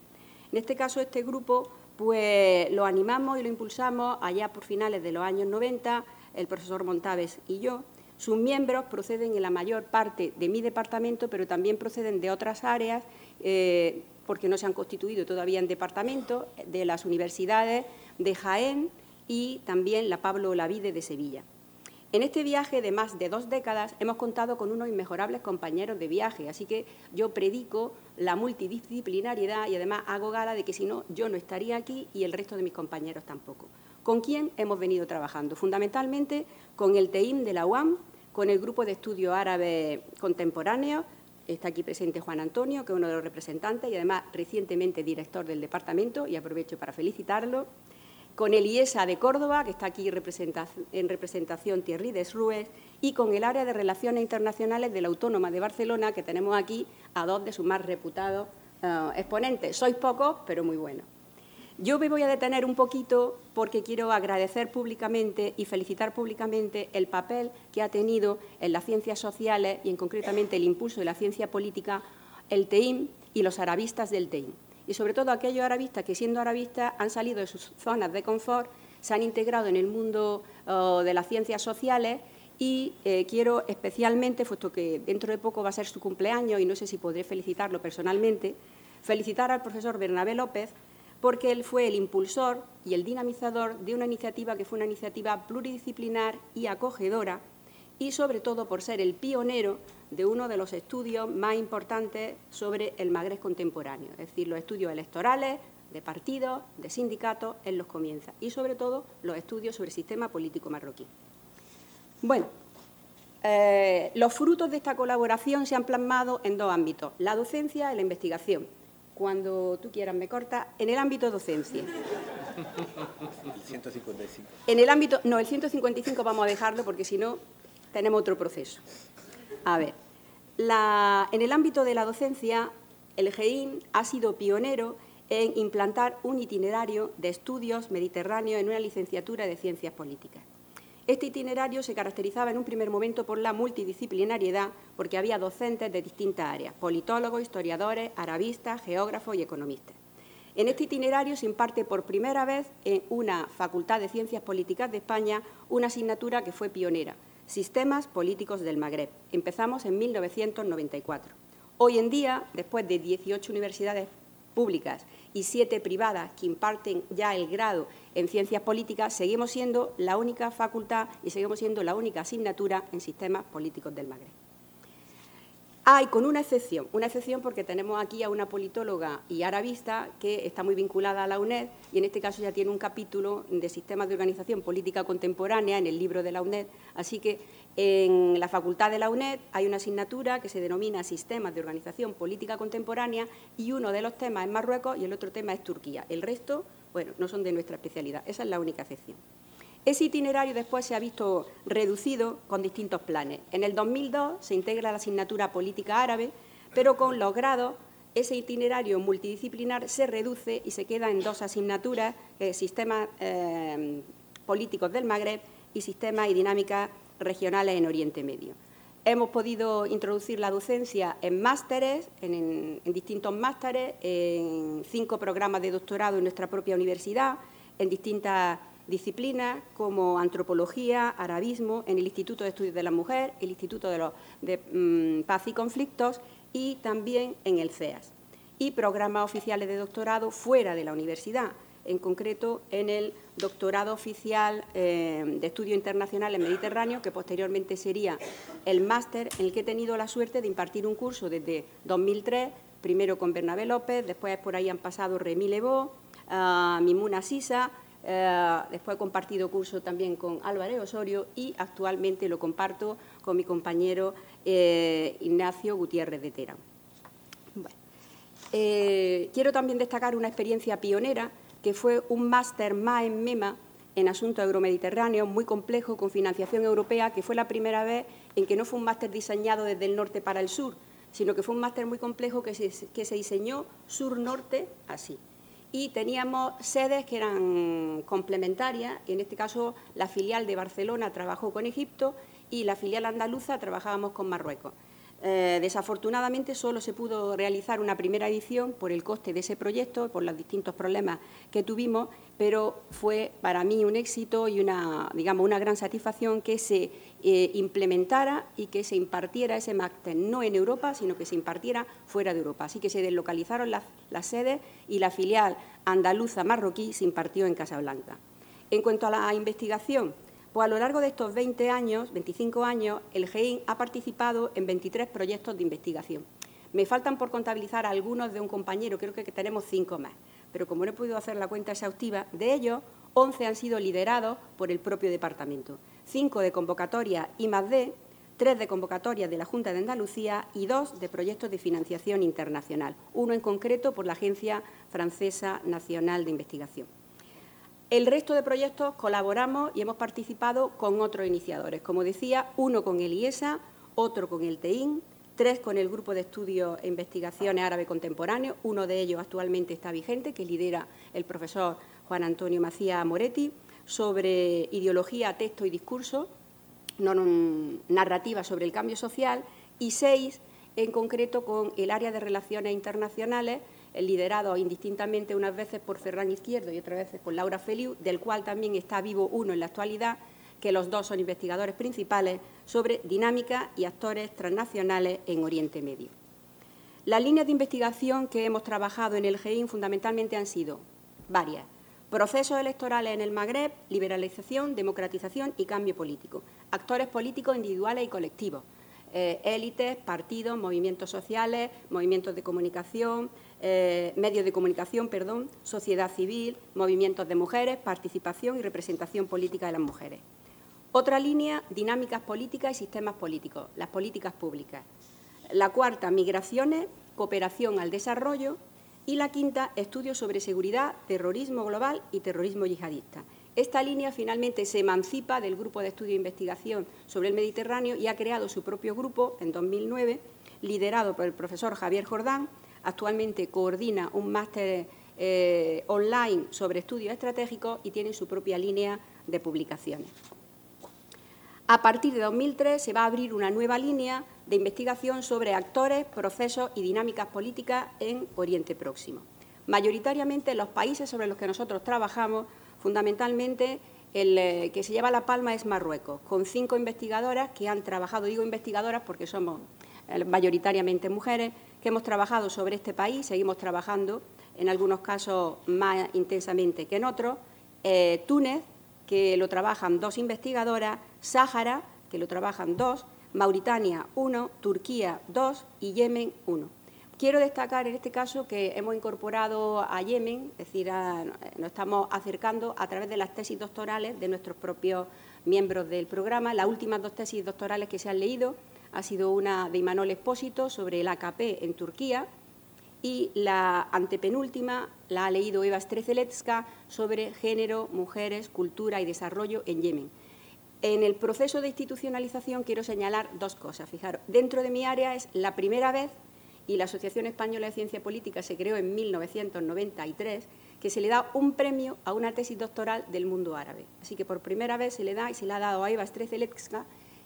En este caso, este grupo pues lo animamos y lo impulsamos allá por finales de los años 90 el profesor Montaves y yo. Sus miembros proceden en la mayor parte de mi departamento, pero también proceden de otras áreas, eh, porque no se han constituido todavía en departamento, de las universidades de Jaén y también la Pablo Olavide de Sevilla. En este viaje de más de dos décadas hemos contado con unos inmejorables compañeros de viaje, así que yo predico la multidisciplinariedad y además hago gala de que si no, yo no estaría aquí y el resto de mis compañeros tampoco. ¿Con quién hemos venido trabajando? Fundamentalmente con el TEIM de la UAM, con el Grupo de Estudio Árabe Contemporáneo, está aquí presente Juan Antonio, que es uno de los representantes y además recientemente director del departamento, y aprovecho para felicitarlo, con el IESA de Córdoba, que está aquí en representación Thierry Desrues, y con el área de Relaciones Internacionales de la Autónoma de Barcelona, que tenemos aquí a dos de sus más reputados eh, exponentes. Sois pocos, pero muy buenos. Yo me voy a detener un poquito porque quiero agradecer públicamente y felicitar públicamente el papel que ha tenido en las ciencias sociales y en concretamente el impulso de la ciencia política el TEIM y los arabistas del TEIM. Y sobre todo aquellos arabistas que siendo arabistas han salido de sus zonas de confort, se han integrado en el mundo oh, de las ciencias sociales y eh, quiero especialmente, puesto que dentro de poco va a ser su cumpleaños y no sé si podré felicitarlo personalmente, felicitar al profesor Bernabé López porque él fue el impulsor y el dinamizador de una iniciativa que fue una iniciativa pluridisciplinar y acogedora y sobre todo por ser el pionero de uno de los estudios más importantes sobre el Magreb contemporáneo, es decir, los estudios electorales de partidos, de sindicatos, en los comienza y sobre todo los estudios sobre el sistema político marroquí. Bueno, eh, los frutos de esta colaboración se han plasmado en dos ámbitos, la docencia y la investigación. Cuando tú quieras me corta, en el ámbito docencia. El 155. En el ámbito, no, el 155 vamos a dejarlo porque si no tenemos otro proceso. A ver, en el ámbito de la docencia, el GEIN ha sido pionero en implantar un itinerario de estudios mediterráneos en una licenciatura de Ciencias Políticas. Este itinerario se caracterizaba en un primer momento por la multidisciplinariedad, porque había docentes de distintas áreas, politólogos, historiadores, arabistas, geógrafos y economistas. En este itinerario se imparte por primera vez en una Facultad de Ciencias Políticas de España una asignatura que fue pionera, Sistemas Políticos del Magreb. Empezamos en 1994. Hoy en día, después de 18 universidades públicas y siete privadas que imparten ya el grado en ciencias políticas, seguimos siendo la única facultad y seguimos siendo la única asignatura en sistemas políticos del Magreb. Hay con una excepción, una excepción porque tenemos aquí a una politóloga y arabista que está muy vinculada a la UNED y en este caso ya tiene un capítulo de sistemas de organización política contemporánea en el libro de la UNED, así que en la facultad de la UNED hay una asignatura que se denomina Sistemas de Organización Política Contemporánea y uno de los temas es Marruecos y el otro tema es Turquía. El resto, bueno, no son de nuestra especialidad, esa es la única excepción. Ese itinerario después se ha visto reducido con distintos planes. En el 2002 se integra la asignatura política árabe, pero con los grados ese itinerario multidisciplinar se reduce y se queda en dos asignaturas, sistemas eh, políticos del Magreb y sistemas y dinámicas regionales en Oriente Medio. Hemos podido introducir la docencia en másteres, en distintos másteres, en cinco programas de doctorado en nuestra propia universidad, en distintas disciplinas como antropología, arabismo, en el Instituto de Estudios de la Mujer, el Instituto de, mm, Paz y Conflictos y también en el CEAS. Y programas oficiales de doctorado fuera de la universidad, en concreto en el doctorado oficial eh, de Estudios Internacionales Mediterráneo, que posteriormente sería el máster en el que he tenido la suerte de impartir un curso desde 2003, primero con Bernabé López, después por ahí han pasado Remy Lebó, ah, Mimuna Sisa, eh, después he compartido curso también con Álvaro Osorio y actualmente lo comparto con mi compañero eh, Ignacio Gutiérrez de Tera. Eh, quiero también destacar una experiencia pionera que fue un máster más en MEMA en asuntos euromediterráneos, muy complejo, con financiación europea, que fue la primera vez en que no fue un máster diseñado desde el norte para el sur, sino que fue un máster muy complejo que se diseñó sur-norte así y teníamos sedes que eran complementarias, en este caso la filial de Barcelona trabajó con Egipto y la filial andaluza trabajábamos con Marruecos. Eh, desafortunadamente solo se pudo realizar una primera edición por el coste de ese proyecto, por los distintos problemas que tuvimos, pero fue para mí un éxito y una, digamos, una gran satisfacción que se eh, implementara y que se impartiera ese máster no en Europa, sino que se impartiera fuera de Europa. Así que se deslocalizaron las, las sedes y la filial andaluza marroquí se impartió en Casablanca. En cuanto a la investigación, pues a lo largo de estos 20 años, 25 años, el GEIN ha participado en 23 proyectos de investigación. Me faltan por contabilizar algunos de un compañero, creo que tenemos cinco más, pero como no he podido hacer la cuenta exhaustiva, de ellos 11 han sido liderados por el propio departamento, cinco de convocatoria I D, tres de convocatoria de la Junta de Andalucía y dos de proyectos de financiación internacional, uno en concreto por la Agencia Francesa Nacional de Investigación. El resto de proyectos colaboramos y hemos participado con otros iniciadores. Como decía, uno con el IESA, otro con el TEIN, tres con el Grupo de Estudios e Investigaciones Árabe Contemporáneo. Uno de ellos actualmente está vigente, que lidera el profesor Juan Antonio Macías Moretti, sobre ideología, texto y discurso, narrativa sobre el cambio social, y seis en concreto con el área de relaciones internacionales, liderado indistintamente unas veces por Ferran Izquierdo y otras veces por Laura Feliu, del cual también está vivo uno en la actualidad, que los dos son investigadores principales sobre dinámica y actores transnacionales en Oriente Medio. Las líneas de investigación que hemos trabajado en el GEIN fundamentalmente han sido varias. Procesos electorales en el Magreb, liberalización, democratización y cambio político. Actores políticos individuales y colectivos. Eh, élites, partidos, movimientos sociales, movimientos de comunicación, eh, medios de comunicación, perdón, sociedad civil, movimientos de mujeres, participación y representación política de las mujeres. Otra línea, dinámicas políticas y sistemas políticos, las políticas públicas. La cuarta, migraciones, cooperación al desarrollo y la quinta, estudios sobre seguridad, terrorismo global y terrorismo yihadista. Esta línea finalmente se emancipa del grupo de estudio e investigación sobre el Mediterráneo y ha creado su propio grupo en 2009, liderado por el profesor Javier Jordán. Actualmente coordina un máster eh, online sobre estudios estratégicos y tiene su propia línea de publicaciones. A partir de 2003 se va a abrir una nueva línea de investigación sobre actores, procesos y dinámicas políticas en Oriente Próximo. Mayoritariamente en los países sobre los que nosotros trabajamos, fundamentalmente el eh, que se lleva la palma es Marruecos, con cinco investigadoras que han trabajado, digo investigadoras porque somos eh, mayoritariamente mujeres, que hemos trabajado sobre este país, seguimos trabajando, en algunos casos más intensamente que en otros. Eh, Túnez, que lo trabajan dos investigadoras, Sáhara, que lo trabajan dos, Mauritania 1, Turquía 2 y Yemen 1. Quiero destacar en este caso que hemos incorporado a Yemen, es decir, nos estamos acercando a través de las tesis doctorales de nuestros propios miembros del programa. Las últimas dos tesis doctorales que se han leído ha sido una de Imanol Espósito sobre el AKP en Turquía y la antepenúltima la ha leído Eva Strezelecka sobre género, mujeres, cultura y desarrollo en Yemen. En el proceso de institucionalización quiero señalar dos cosas. Fijaros, dentro de mi área es la primera vez, y la Asociación Española de Ciencia Política se creó en 1993, que se le da un premio a una tesis doctoral del mundo árabe. Así que por primera vez se le da y se le ha dado a Eva Strezelecka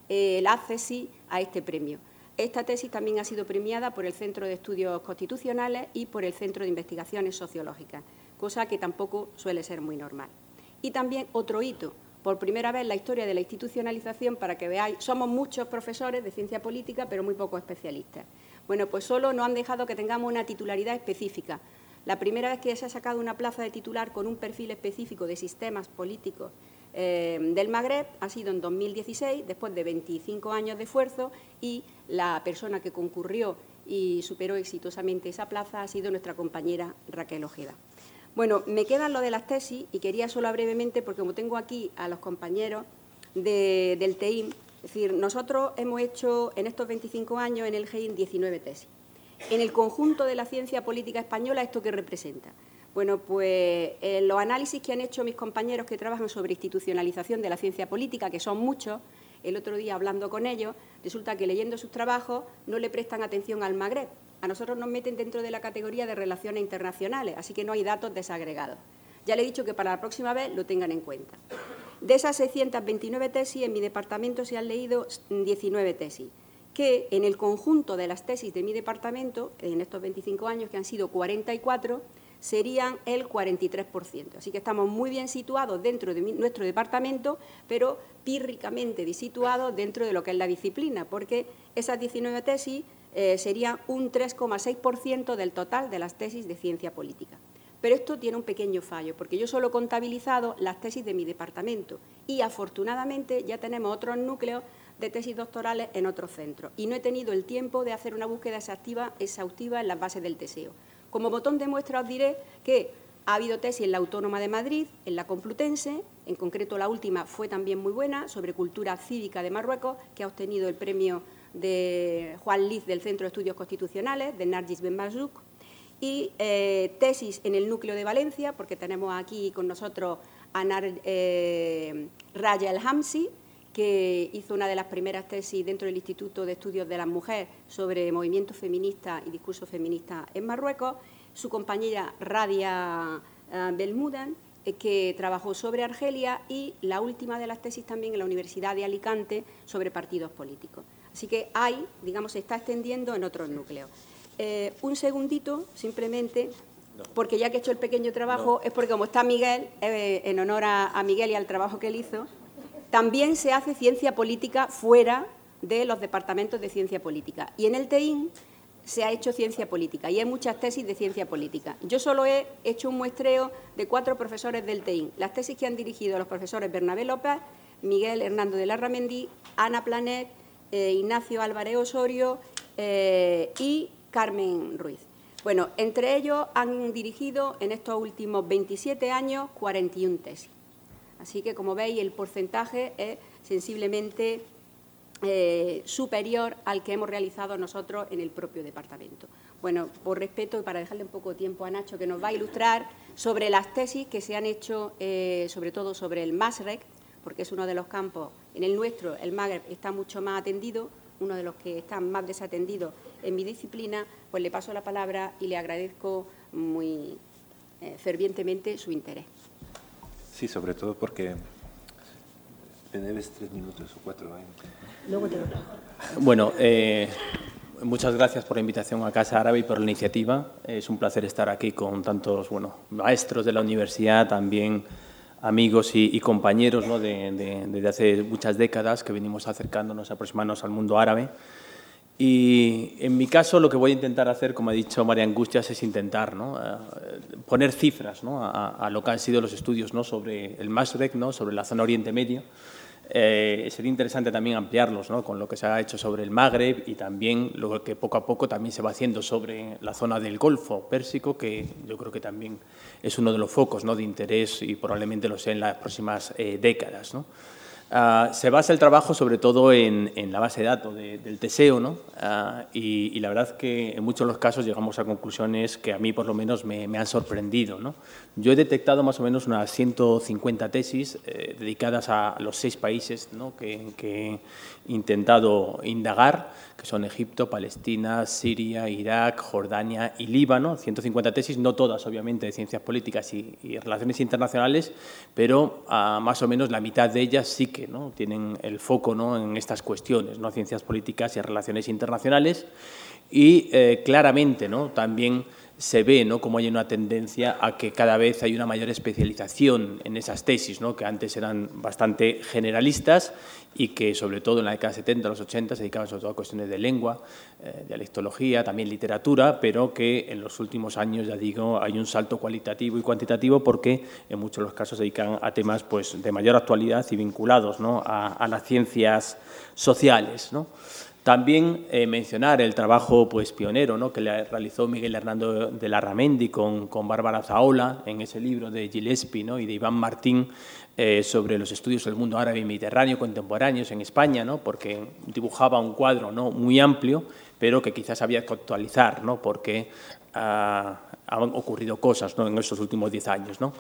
eh, el ACESI a este premio. Esta tesis también ha sido premiada por el Centro de Estudios Constitucionales y por el Centro de Investigaciones Sociológicas, cosa que tampoco suele ser muy normal. Y también otro hito, por primera vez la historia de la institucionalización para que veáis, somos muchos profesores de ciencia política, pero muy pocos especialistas. Bueno, pues solo nos han dejado que tengamos una titularidad específica. La primera vez que se ha sacado una plaza de titular con un perfil específico de sistemas políticos eh, del Magreb ha sido en 2016, después de 25 años de esfuerzo, y la persona que concurrió y superó exitosamente esa plaza ha sido nuestra compañera Raquel Ojeda. Bueno, me quedan lo de las tesis y quería solo brevemente, porque como tengo aquí a los compañeros del TEIM, es decir, nosotros hemos hecho en estos 25 años en el GEIN 19 tesis. En el conjunto de la ciencia política española, ¿esto qué representa? Bueno, pues eh, los análisis que han hecho mis compañeros que trabajan sobre institucionalización de la ciencia política, que son muchos, el otro día hablando con ellos, resulta que leyendo sus trabajos no le prestan atención al Magreb, a nosotros nos meten dentro de la categoría de relaciones internacionales, así que no hay datos desagregados. Ya le he dicho que para la próxima vez lo tengan en cuenta. De esas 629 tesis, en mi departamento se han leído 19 tesis, que en el conjunto de las tesis de mi departamento, en estos 25 años, que han sido 44, serían el 43%. Así que estamos muy bien situados dentro de nuestro departamento, pero pírricamente situados dentro de lo que es la disciplina, porque esas 19 tesis eh, sería un 3,6% del total de las tesis de ciencia política. Pero esto tiene un pequeño fallo, porque yo solo he contabilizado las tesis de mi departamento y afortunadamente ya tenemos otros núcleos de tesis doctorales en otros centros y no he tenido el tiempo de hacer una búsqueda exhaustiva, exhaustiva en las bases del TSEO. Como botón de muestra os diré que ha habido tesis en la Autónoma de Madrid, en la Complutense, en concreto la última fue también muy buena, sobre cultura cívica de Marruecos, que ha obtenido el premio de Juan Liz del Centro de Estudios Constitucionales, de Nargis Ben y eh, tesis en el núcleo de Valencia, porque tenemos aquí con nosotros a eh, Raya El Hamsi, que hizo una de las primeras tesis dentro del Instituto de Estudios de las Mujeres sobre movimiento feminista y discurso feminista en Marruecos, su compañera Radia eh, Belmudan, que trabajó sobre Argelia y la última de las tesis también en la Universidad de Alicante sobre partidos políticos. Así que hay, digamos, se está extendiendo en otros núcleos. Eh, un segundito, simplemente, porque ya que he hecho el pequeño trabajo, es porque como está Miguel, eh, en honor a, Miguel y al trabajo que él hizo, también se hace ciencia política fuera de los departamentos de ciencia política. Y en el TEIN se ha hecho ciencia política y hay muchas tesis de ciencia política. Yo solo he hecho un muestreo de cuatro profesores del TEIN. Las tesis que han dirigido los profesores Bernabé López, Miguel Hernando de la Larramendi, Ana Planet, eh, Ignacio Álvarez Osorio eh, y Carmen Ruiz. Bueno, entre ellos han dirigido en estos últimos 27 años 41 tesis. Así que, como veis, el porcentaje es sensiblemente eh, superior al que hemos realizado nosotros en el propio departamento. Bueno, por respeto y para dejarle un poco de tiempo a Nacho, que nos va a ilustrar sobre las tesis que se han hecho, sobre todo sobre el MASREC, porque es uno de los campos, en el nuestro el Magreb está mucho más atendido, uno de los que están más desatendidos en mi disciplina, pues le paso la palabra y le agradezco muy eh, fervientemente su interés. Sí, sobre todo porque me debes tres minutos o cuatro. años. Luego te Bueno, eh, muchas gracias por la invitación a Casa Árabe y por la iniciativa. Es un placer estar aquí con tantos bueno, maestros de la universidad, también amigos y, compañeros de, desde hace muchas décadas que venimos acercándonos, aproximándonos al mundo árabe. Y en mi caso lo que voy a intentar hacer, como ha dicho María Angustias, es intentar ¿no? Eh, poner cifras ¿no? a, lo que han sido los estudios ¿no? sobre el Masrek, ¿no? sobre la zona Oriente Medio, eh, sería interesante también ampliarlos ¿no? con lo que se ha hecho sobre el Magreb y también lo que poco a poco también se va haciendo sobre la zona del Golfo Pérsico, que yo creo que también es uno de los focos ¿no? de interés y probablemente lo sea en las próximas eh, décadas. ¿no? Ah, se basa el trabajo sobre todo en, la base de datos del TSEO ¿no? Ah, y, la verdad que en muchos de los casos llegamos a conclusiones que a mí por lo menos me, han sorprendido. Yo he detectado más o menos unas 150 tesis eh, dedicadas a los seis países ¿no? que, que, he intentado indagar, que son Egipto, Palestina, Siria, Irak, Jordania y Líbano. 150 tesis, no todas obviamente de ciencias políticas y, relaciones internacionales, pero ah, más o menos la mitad de ellas sí que ¿no? tienen el foco ¿no? en estas cuestiones, ¿no? ciencias políticas y relaciones internacionales. Y eh, claramente ¿no? también se ve ¿no? como hay una tendencia a que cada vez hay una mayor especialización en esas tesis, ¿no? que antes eran bastante generalistas y que sobre todo en la década 70, los 80 se dedicaban sobre todo a cuestiones de lengua, eh, dialectología, también literatura, pero que en los últimos años, ya digo, hay un salto cualitativo y cuantitativo porque en muchos de los casos se dedican a temas pues, de mayor actualidad y vinculados ¿no? a, las ciencias sociales. ¿no? También eh, mencionar el trabajo pues, pionero ¿no? que le realizó Miguel Hernando de la Ramendi con, con Bárbara Zaola en ese libro de Gillespie y de Iván Martín eh, sobre los estudios del mundo árabe y mediterráneo contemporáneos en España, ¿no? porque dibujaba un cuadro ¿no? muy amplio, pero que quizás había que actualizar, ¿no? porque ah, han ocurrido cosas ¿no? en estos últimos diez años. ¿no?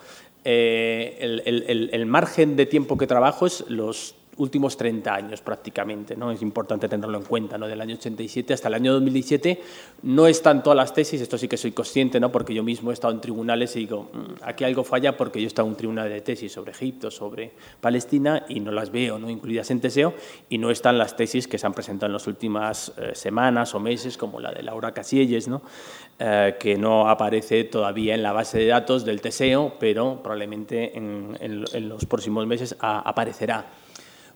Eh, el margen de tiempo que trabajo es los últimos 30 años prácticamente, ¿no? Es importante tenerlo en cuenta, ¿no? Del año 87 hasta el año 2017 no están todas las tesis, esto sí que soy consciente, ¿no? Porque yo mismo he estado en tribunales y digo, mm, aquí algo falla porque yo he estado en un tribunal de tesis sobre Egipto, sobre Palestina y no las veo, ¿no? Incluidas en TSEO y no están las tesis que se han presentado en las últimas eh, semanas o meses, como la de Laura Casielles, ¿no? Eh, que no aparece todavía en la base de datos del TSEO, pero probablemente en, los próximos meses aparecerá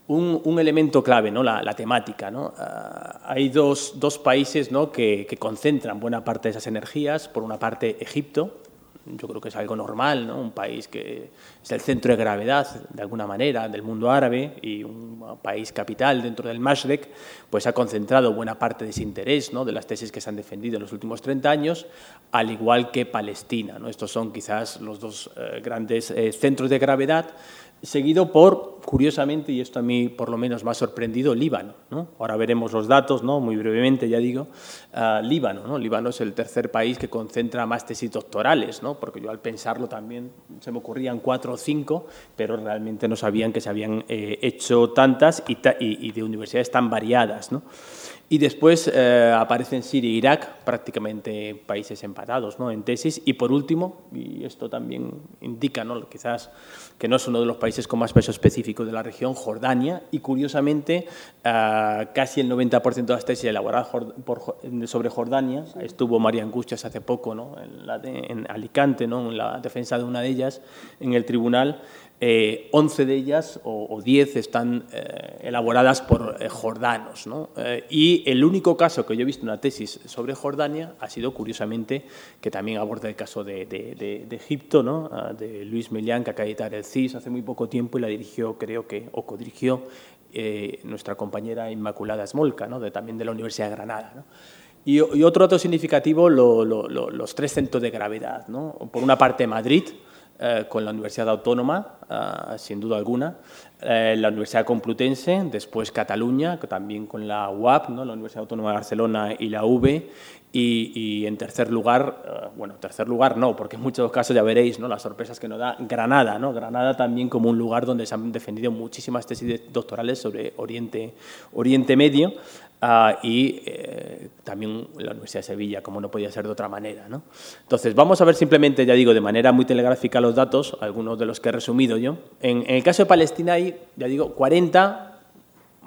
un, elemento clave, ¿no? la, temática. ¿no? Ah, hay dos, dos países ¿no? que, concentran buena parte de esas energías. Por una parte, Egipto, yo creo que es algo normal, ¿no? un país que es el centro de gravedad, de alguna manera, del mundo árabe y un país capital dentro del Mashrek, pues ha concentrado buena parte de ese interés ¿no? de las tesis que se han defendido en los últimos 30 años, al igual que Palestina. ¿no? Estos son quizás los dos eh, grandes eh, centros de gravedad seguido por, curiosamente, y esto a mí por lo menos me ha sorprendido, Líbano. ¿no? Ahora veremos los datos, ¿no? muy brevemente ya digo. Uh, Líbano, ¿no? Líbano es el tercer país que concentra más tesis doctorales, ¿no? porque yo al pensarlo también se me ocurrían cuatro o cinco, pero realmente no sabían que se habían eh, hecho tantas y, de universidades tan variadas. ¿no? Y después eh, aparecen Siria e Irak, prácticamente países empatados ¿no? en tesis. Y por último, y esto también indica ¿no? quizás que no es uno de los países con más peso específico de la región, Jordania. Y curiosamente, eh, casi el 90% de las tesis elaboradas sobre Jordania, estuvo María Angustias hace poco ¿no? en, la en Alicante, ¿no? en la defensa de una de ellas en el tribunal, eh, 11 de ellas o, 10 están eh, elaboradas por eh, jordanos. ¿no? Eh, y el único caso que yo he visto una tesis sobre Jordania ha sido, curiosamente, que también aborda el caso de, Egipto, ¿no? Ah, de Luis Melián, que acaba de editar CIS hace muy poco tiempo y la dirigió, creo que, o codirigió nuestra compañera Inmaculada Smolka, ¿no? también de la Universidad de Granada. ¿no? Y, otro dato significativo, lo, lo, lo, los tres centros de gravedad. ¿no? Por una parte, Madrid, eh, con la Universidad Autónoma, eh, sin duda alguna, eh, la Universidad Complutense, después Cataluña, también con la UAP, ¿no? la Universidad Autónoma de Barcelona y la UB, y, y en tercer lugar, bueno, tercer lugar no, porque en muchos casos ya veréis ¿no? las sorpresas que nos da Granada, ¿no? Granada también como un lugar donde se han defendido muchísimas tesis doctorales sobre Oriente, Oriente Medio, Uh, y eh, también la Universidad de Sevilla, como no podía ser de otra manera. ¿no? Entonces, vamos a ver simplemente, ya digo, de manera muy telegráfica los datos, algunos de los que he resumido yo. En, en el caso de Palestina hay, ya digo, 40,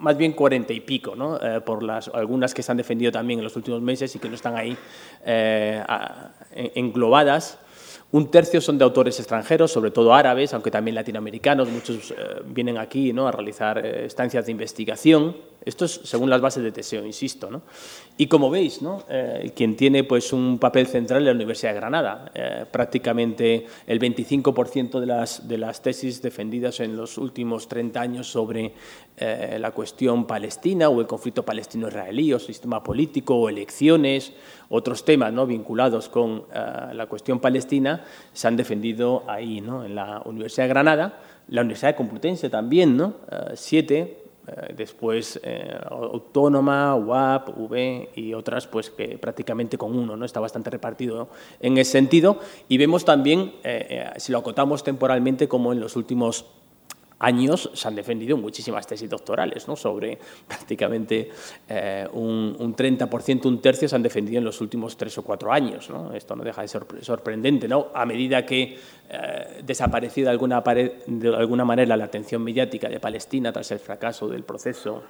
más bien 40 y pico, ¿no? Eh, por las, algunas que se han defendido también en los últimos meses y que no están ahí eh, a, englobadas. Un tercio son de autores extranjeros, sobre todo árabes, aunque también latinoamericanos. Muchos eh, vienen aquí ¿no? a realizar eh, estancias de investigación. Esto es según las bases de Teseo, insisto. ¿no? Y como veis, ¿no? Eh, quien tiene pues, un papel central es la Universidad de Granada. Prácticamente el 25% de las, de las tesis defendidas en los últimos 30 años sobre eh, la cuestión palestina o el conflicto palestino-israelí o sistema político o elecciones, otros temas ¿no? vinculados con uh, la cuestión palestina, se han defendido ahí, ¿no? en la Universidad de Granada, la Universidad de Complutense también, ¿no? Uh, siete, eh, después eh, Autónoma, UAP, V y otras, pues que prácticamente con uno, ¿no? está bastante repartido en ese sentido. Y vemos también, eh, si lo acotamos temporalmente, como en los últimos años se han defendido muchísimas tesis doctorales, ¿no? sobre prácticamente eh, un, un, 30%, un tercio se han defendido en los últimos tres o cuatro años. ¿no? Esto no deja de ser sorprendente. ¿no? A medida que eh, desapareció de alguna, de alguna manera la atención mediática de Palestina tras el fracaso del proceso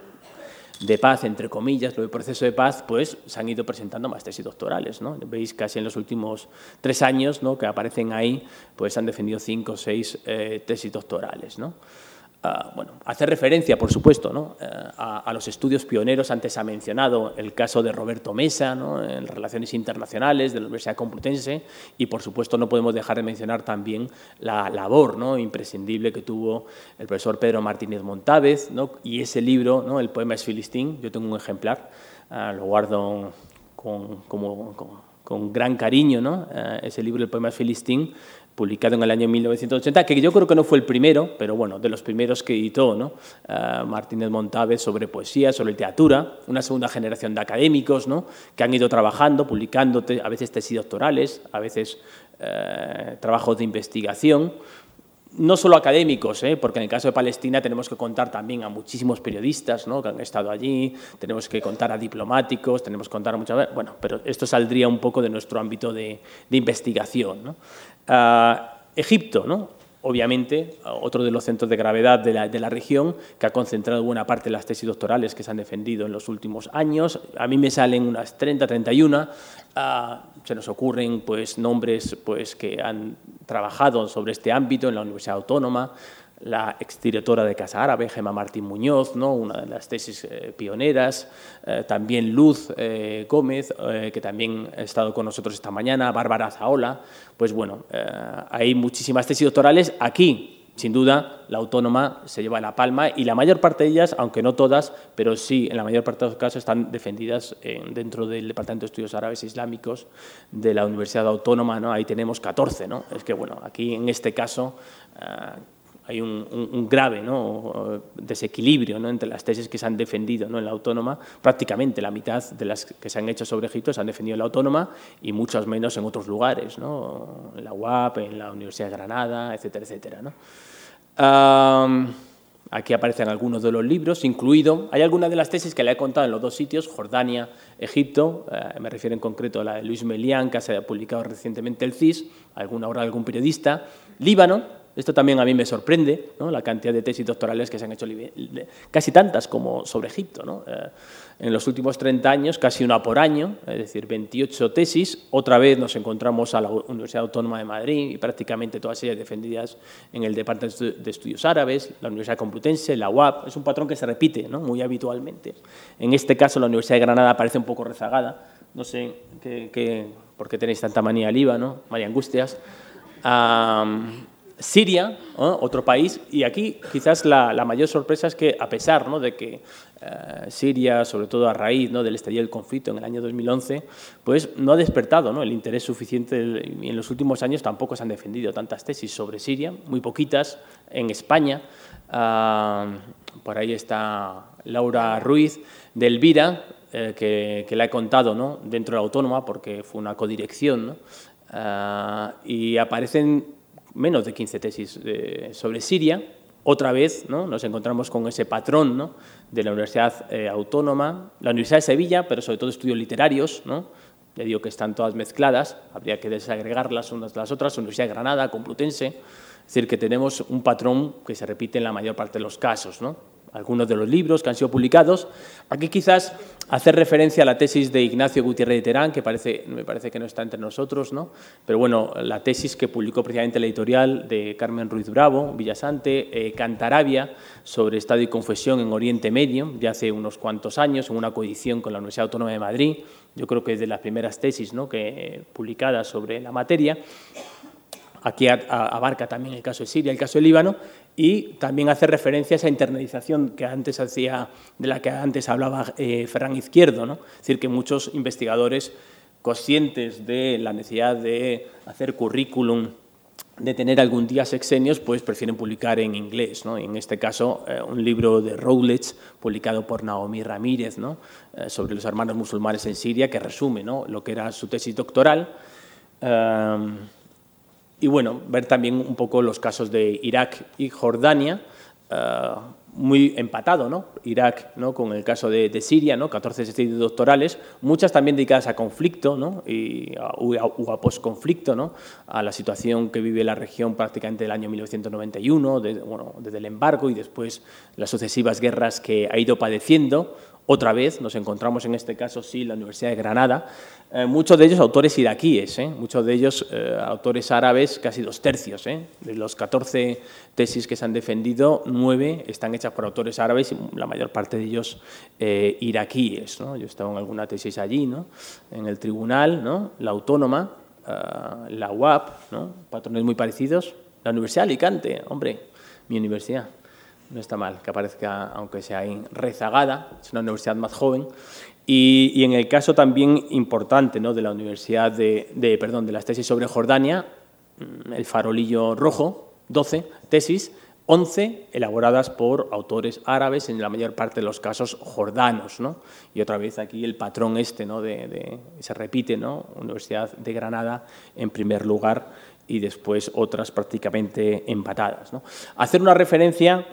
de paz, entre comillas, lo del proceso de paz, pues se han ido presentando más tesis doctorales. ¿no? Veis casi en los últimos tres años ¿no? que aparecen ahí, pues han defendido cinco o seis eh, tesis doctorales. ¿no? Uh, bueno, hace referencia, por supuesto, ¿no? uh, a, a, los estudios pioneros. Antes ha mencionado el caso de Roberto Mesa ¿no? en relaciones internacionales de la Universidad Complutense y, por supuesto, no podemos dejar de mencionar también la labor ¿no? imprescindible que tuvo el profesor Pedro Martínez Montávez y ese libro. El poema es Filistín. Yo tengo un ejemplar, uh, lo guardo con, como, con, con gran cariño, ¿no? ese libro, El poema es Filistín, publicado en el año 1980, que yo creo que no fue el primero, pero bueno, de los primeros que editó ¿no? uh, Martínez Montávez sobre poesía, sobre literatura, una segunda generación de académicos ¿no? que han ido trabajando, publicando a veces tesis doctorales, a veces uh, trabajos de investigación, no solo académicos, ¿eh? porque en el caso de Palestina tenemos que contar también a muchísimos periodistas ¿no? que han estado allí, tenemos que contar a diplomáticos, tenemos que contar a muchas... Bueno, pero esto saldría un poco de nuestro ámbito de, de investigación. ¿no? Egipto, ¿no? obviamente, otro de los centros de gravedad de la, de la, región, que ha concentrado buena parte de las tesis doctorales que se han defendido en los últimos años. A mí me salen unas 30, 31. Uh, se nos ocurren pues, nombres pues, que han trabajado sobre este ámbito en la Universidad Autónoma, la exdirectora de Casa Árabe, Gemma Martín Muñoz, ¿no? una de las tesis eh, pioneras, eh, también Luz eh, Gómez, que también ha estado con nosotros esta mañana, Bárbara Zaola, pues bueno, hay muchísimas tesis doctorales aquí. Sin duda, la autónoma se lleva la palma y la mayor parte de ellas, aunque no todas, pero sí, en la mayor parte de los casos, están defendidas en, dentro del Departamento de Estudios Árabes e Islámicos de la Universidad Autónoma. ¿no? Ahí tenemos 14. ¿no? Es que, bueno, aquí en este caso hay un, grave desequilibrio entre las tesis que se han defendido en la autónoma. Prácticamente la mitad de las que se han hecho sobre Egipto se han defendido en la autónoma y muchas menos en otros lugares, ¿no? en la UAP, en la Universidad de Granada, etcétera, etcétera. Aquí aparecen algunos de los libros, incluido, hay algunas de las tesis que le he contado en los dos sitios, Jordania, Egipto, eh, me refiero en concreto a la de Luis Melián, que se ha publicado recientemente el CIS, alguna obra de algún periodista, Líbano, Esto también a mí me sorprende, la cantidad de tesis doctorales que se han hecho, casi tantas como sobre Egipto. ¿no? Eh, en los últimos 30 años, casi una por año, es decir, 28 tesis. Otra vez nos encontramos a la Universidad Autónoma de Madrid y prácticamente todas ellas defendidas en el Departamento de Estudios Árabes, la Universidad Complutense, la UAP. Es un patrón que se repite ¿no? muy habitualmente. En este caso, la Universidad de Granada parece un poco rezagada. No sé qué, por qué tenéis tanta manía al IVA, ¿no? María Angustias. Siria, otro país, y aquí quizás la, mayor sorpresa es que a pesar de que eh, Siria, sobre todo a raíz ¿no? del estallido del conflicto en el año 2011, pues no ha despertado ¿no? el interés suficiente y en los últimos años tampoco se han defendido tantas tesis sobre Siria, muy poquitas en España. por ahí está Laura Ruiz de Elvira, eh, que, la he contado ¿no? dentro de la autónoma porque fue una codirección, ah, y aparecen menos de 15 tesis eh, sobre Siria. Otra vez ¿no? nos encontramos con ese patrón ¿no? de la Universidad eh, Autónoma, la Universidad de Sevilla, pero sobre todo estudios literarios, ¿no? ya digo que están todas mezcladas, habría que desagregarlas unas de las otras, Universidad de Granada, Complutense, es decir, que tenemos un patrón que se repite en la mayor parte de los casos. ¿no? Algunos de los libros que han sido publicados. Aquí quizás hacer referencia a la tesis de Ignacio Gutiérrez de Terán, que parece, me parece que no está entre nosotros, ¿no? pero bueno, la tesis que publicó precisamente la editorial de Carmen Ruiz Bravo, Villasante, eh, Cantarabia, sobre Estado y Confesión en Oriente Medio, de hace unos cuantos años, en una coedición con la Universidad Autónoma de Madrid. Yo creo que es de las primeras tesis ¿no? que, eh, publicadas sobre la materia. Aquí abarca también el caso de Siria, el caso de Líbano, y también hace referencia a esa internalización que antes hacía, de la que antes hablaba eh, Ferran Izquierdo, ¿no? es decir, que muchos investigadores conscientes de la necesidad de hacer currículum, de tener algún día sexenios, pues prefieren publicar en inglés. ¿no? En este caso, eh, un libro de Routledge, publicado por Naomi Ramírez, ¿no? Eh, sobre los hermanos musulmanes en Siria, que resume ¿no? lo que era su tesis doctoral. Em, y bueno, ver también un poco los casos de Irak y Jordania, eh, muy empatado, ¿no? Irak, ¿no? Con el caso de, Siria, ¿no? 14 estudios doctorales, muchas también dedicadas a conflicto, ¿no? Y a, o a posconflicto, ¿no? A la situación que vive la región prácticamente del año 1991, bueno, desde el embargo y después las sucesivas guerras que ha ido padeciendo, otra vez nos encontramos en este caso, sí, la Universidad de Granada, eh, muchos de ellos autores iraquíes, ¿eh? muchos de ellos eh, autores árabes, casi dos tercios. De los 14 tesis que se han defendido, nueve están hechas por autores árabes y la mayor parte de ellos iraquíes. ¿no? Yo he estado en alguna tesis allí, ¿no? en el tribunal, ¿no? la autónoma, la UAP, patrones muy parecidos, la Universidad de Alicante, hombre, mi universidad no está mal que aparezca, aunque sea rezagada, es una universidad más joven. Y, en el caso también importante ¿no? de la Universidad de, perdón, de las tesis sobre Jordania, mm, el farolillo rojo, 12 tesis, 11 elaboradas por autores árabes, en la mayor parte de los casos jordanos. ¿no? Y otra vez aquí el patrón este ¿no? de, se repite, ¿no? Universidad de Granada en primer lugar y después otras prácticamente empatadas. Hacer una referencia,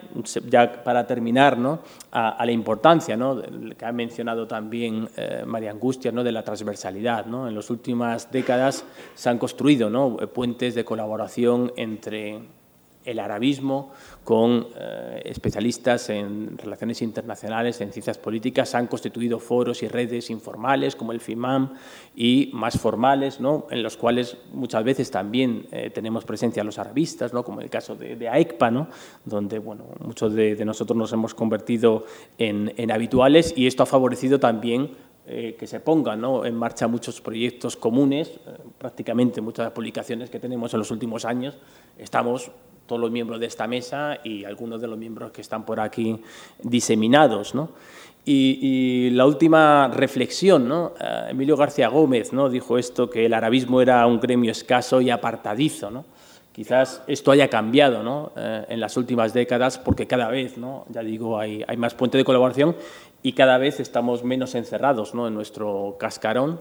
ya para terminar, ¿no? a, la importancia ¿no? que ha mencionado también eh, María Angustia, ¿no? de la transversalidad. ¿no? En las últimas décadas se han construido ¿no? puentes de colaboración entre el arabismo con eh, especialistas en relaciones internacionales, en ciencias políticas, han constituido foros y redes informales como el FIMAM y más formales, ¿no? en los cuales muchas veces también eh, tenemos presencia los arabistas, ¿no? como el caso de, de AECPA, ¿no? donde bueno, muchos de, nosotros nos hemos convertido en, habituales y esto ha favorecido también eh, que se pongan en marcha muchos proyectos comunes, prácticamente muchas de las publicaciones que tenemos en los últimos años, estamos todos los miembros de esta mesa y algunos de los miembros que están por aquí diseminados. ¿no? Y, la última reflexión, ¿no? Eh, Emilio García Gómez ¿no? dijo esto, que el arabismo era un gremio escaso y apartadizo. ¿no? Quizás esto haya cambiado ¿no? Eh, en las últimas décadas porque cada vez, ¿no? ya digo, hay, hay más puente de colaboración y cada vez estamos menos encerrados ¿no? en nuestro cascarón.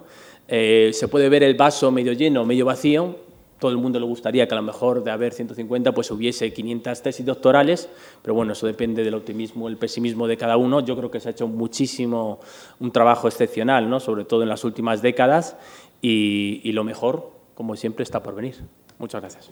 Eh, se puede ver el vaso medio lleno, medio vacío, todo el mundo le gustaría que a lo mejor de haber 150 pues hubiese 500 tesis doctorales, pero bueno, eso depende del optimismo, el pesimismo de cada uno. Yo creo que se ha hecho muchísimo, un trabajo excepcional, ¿no? sobre todo en las últimas décadas, y, y lo mejor, como siempre, está por venir. Muchas gracias.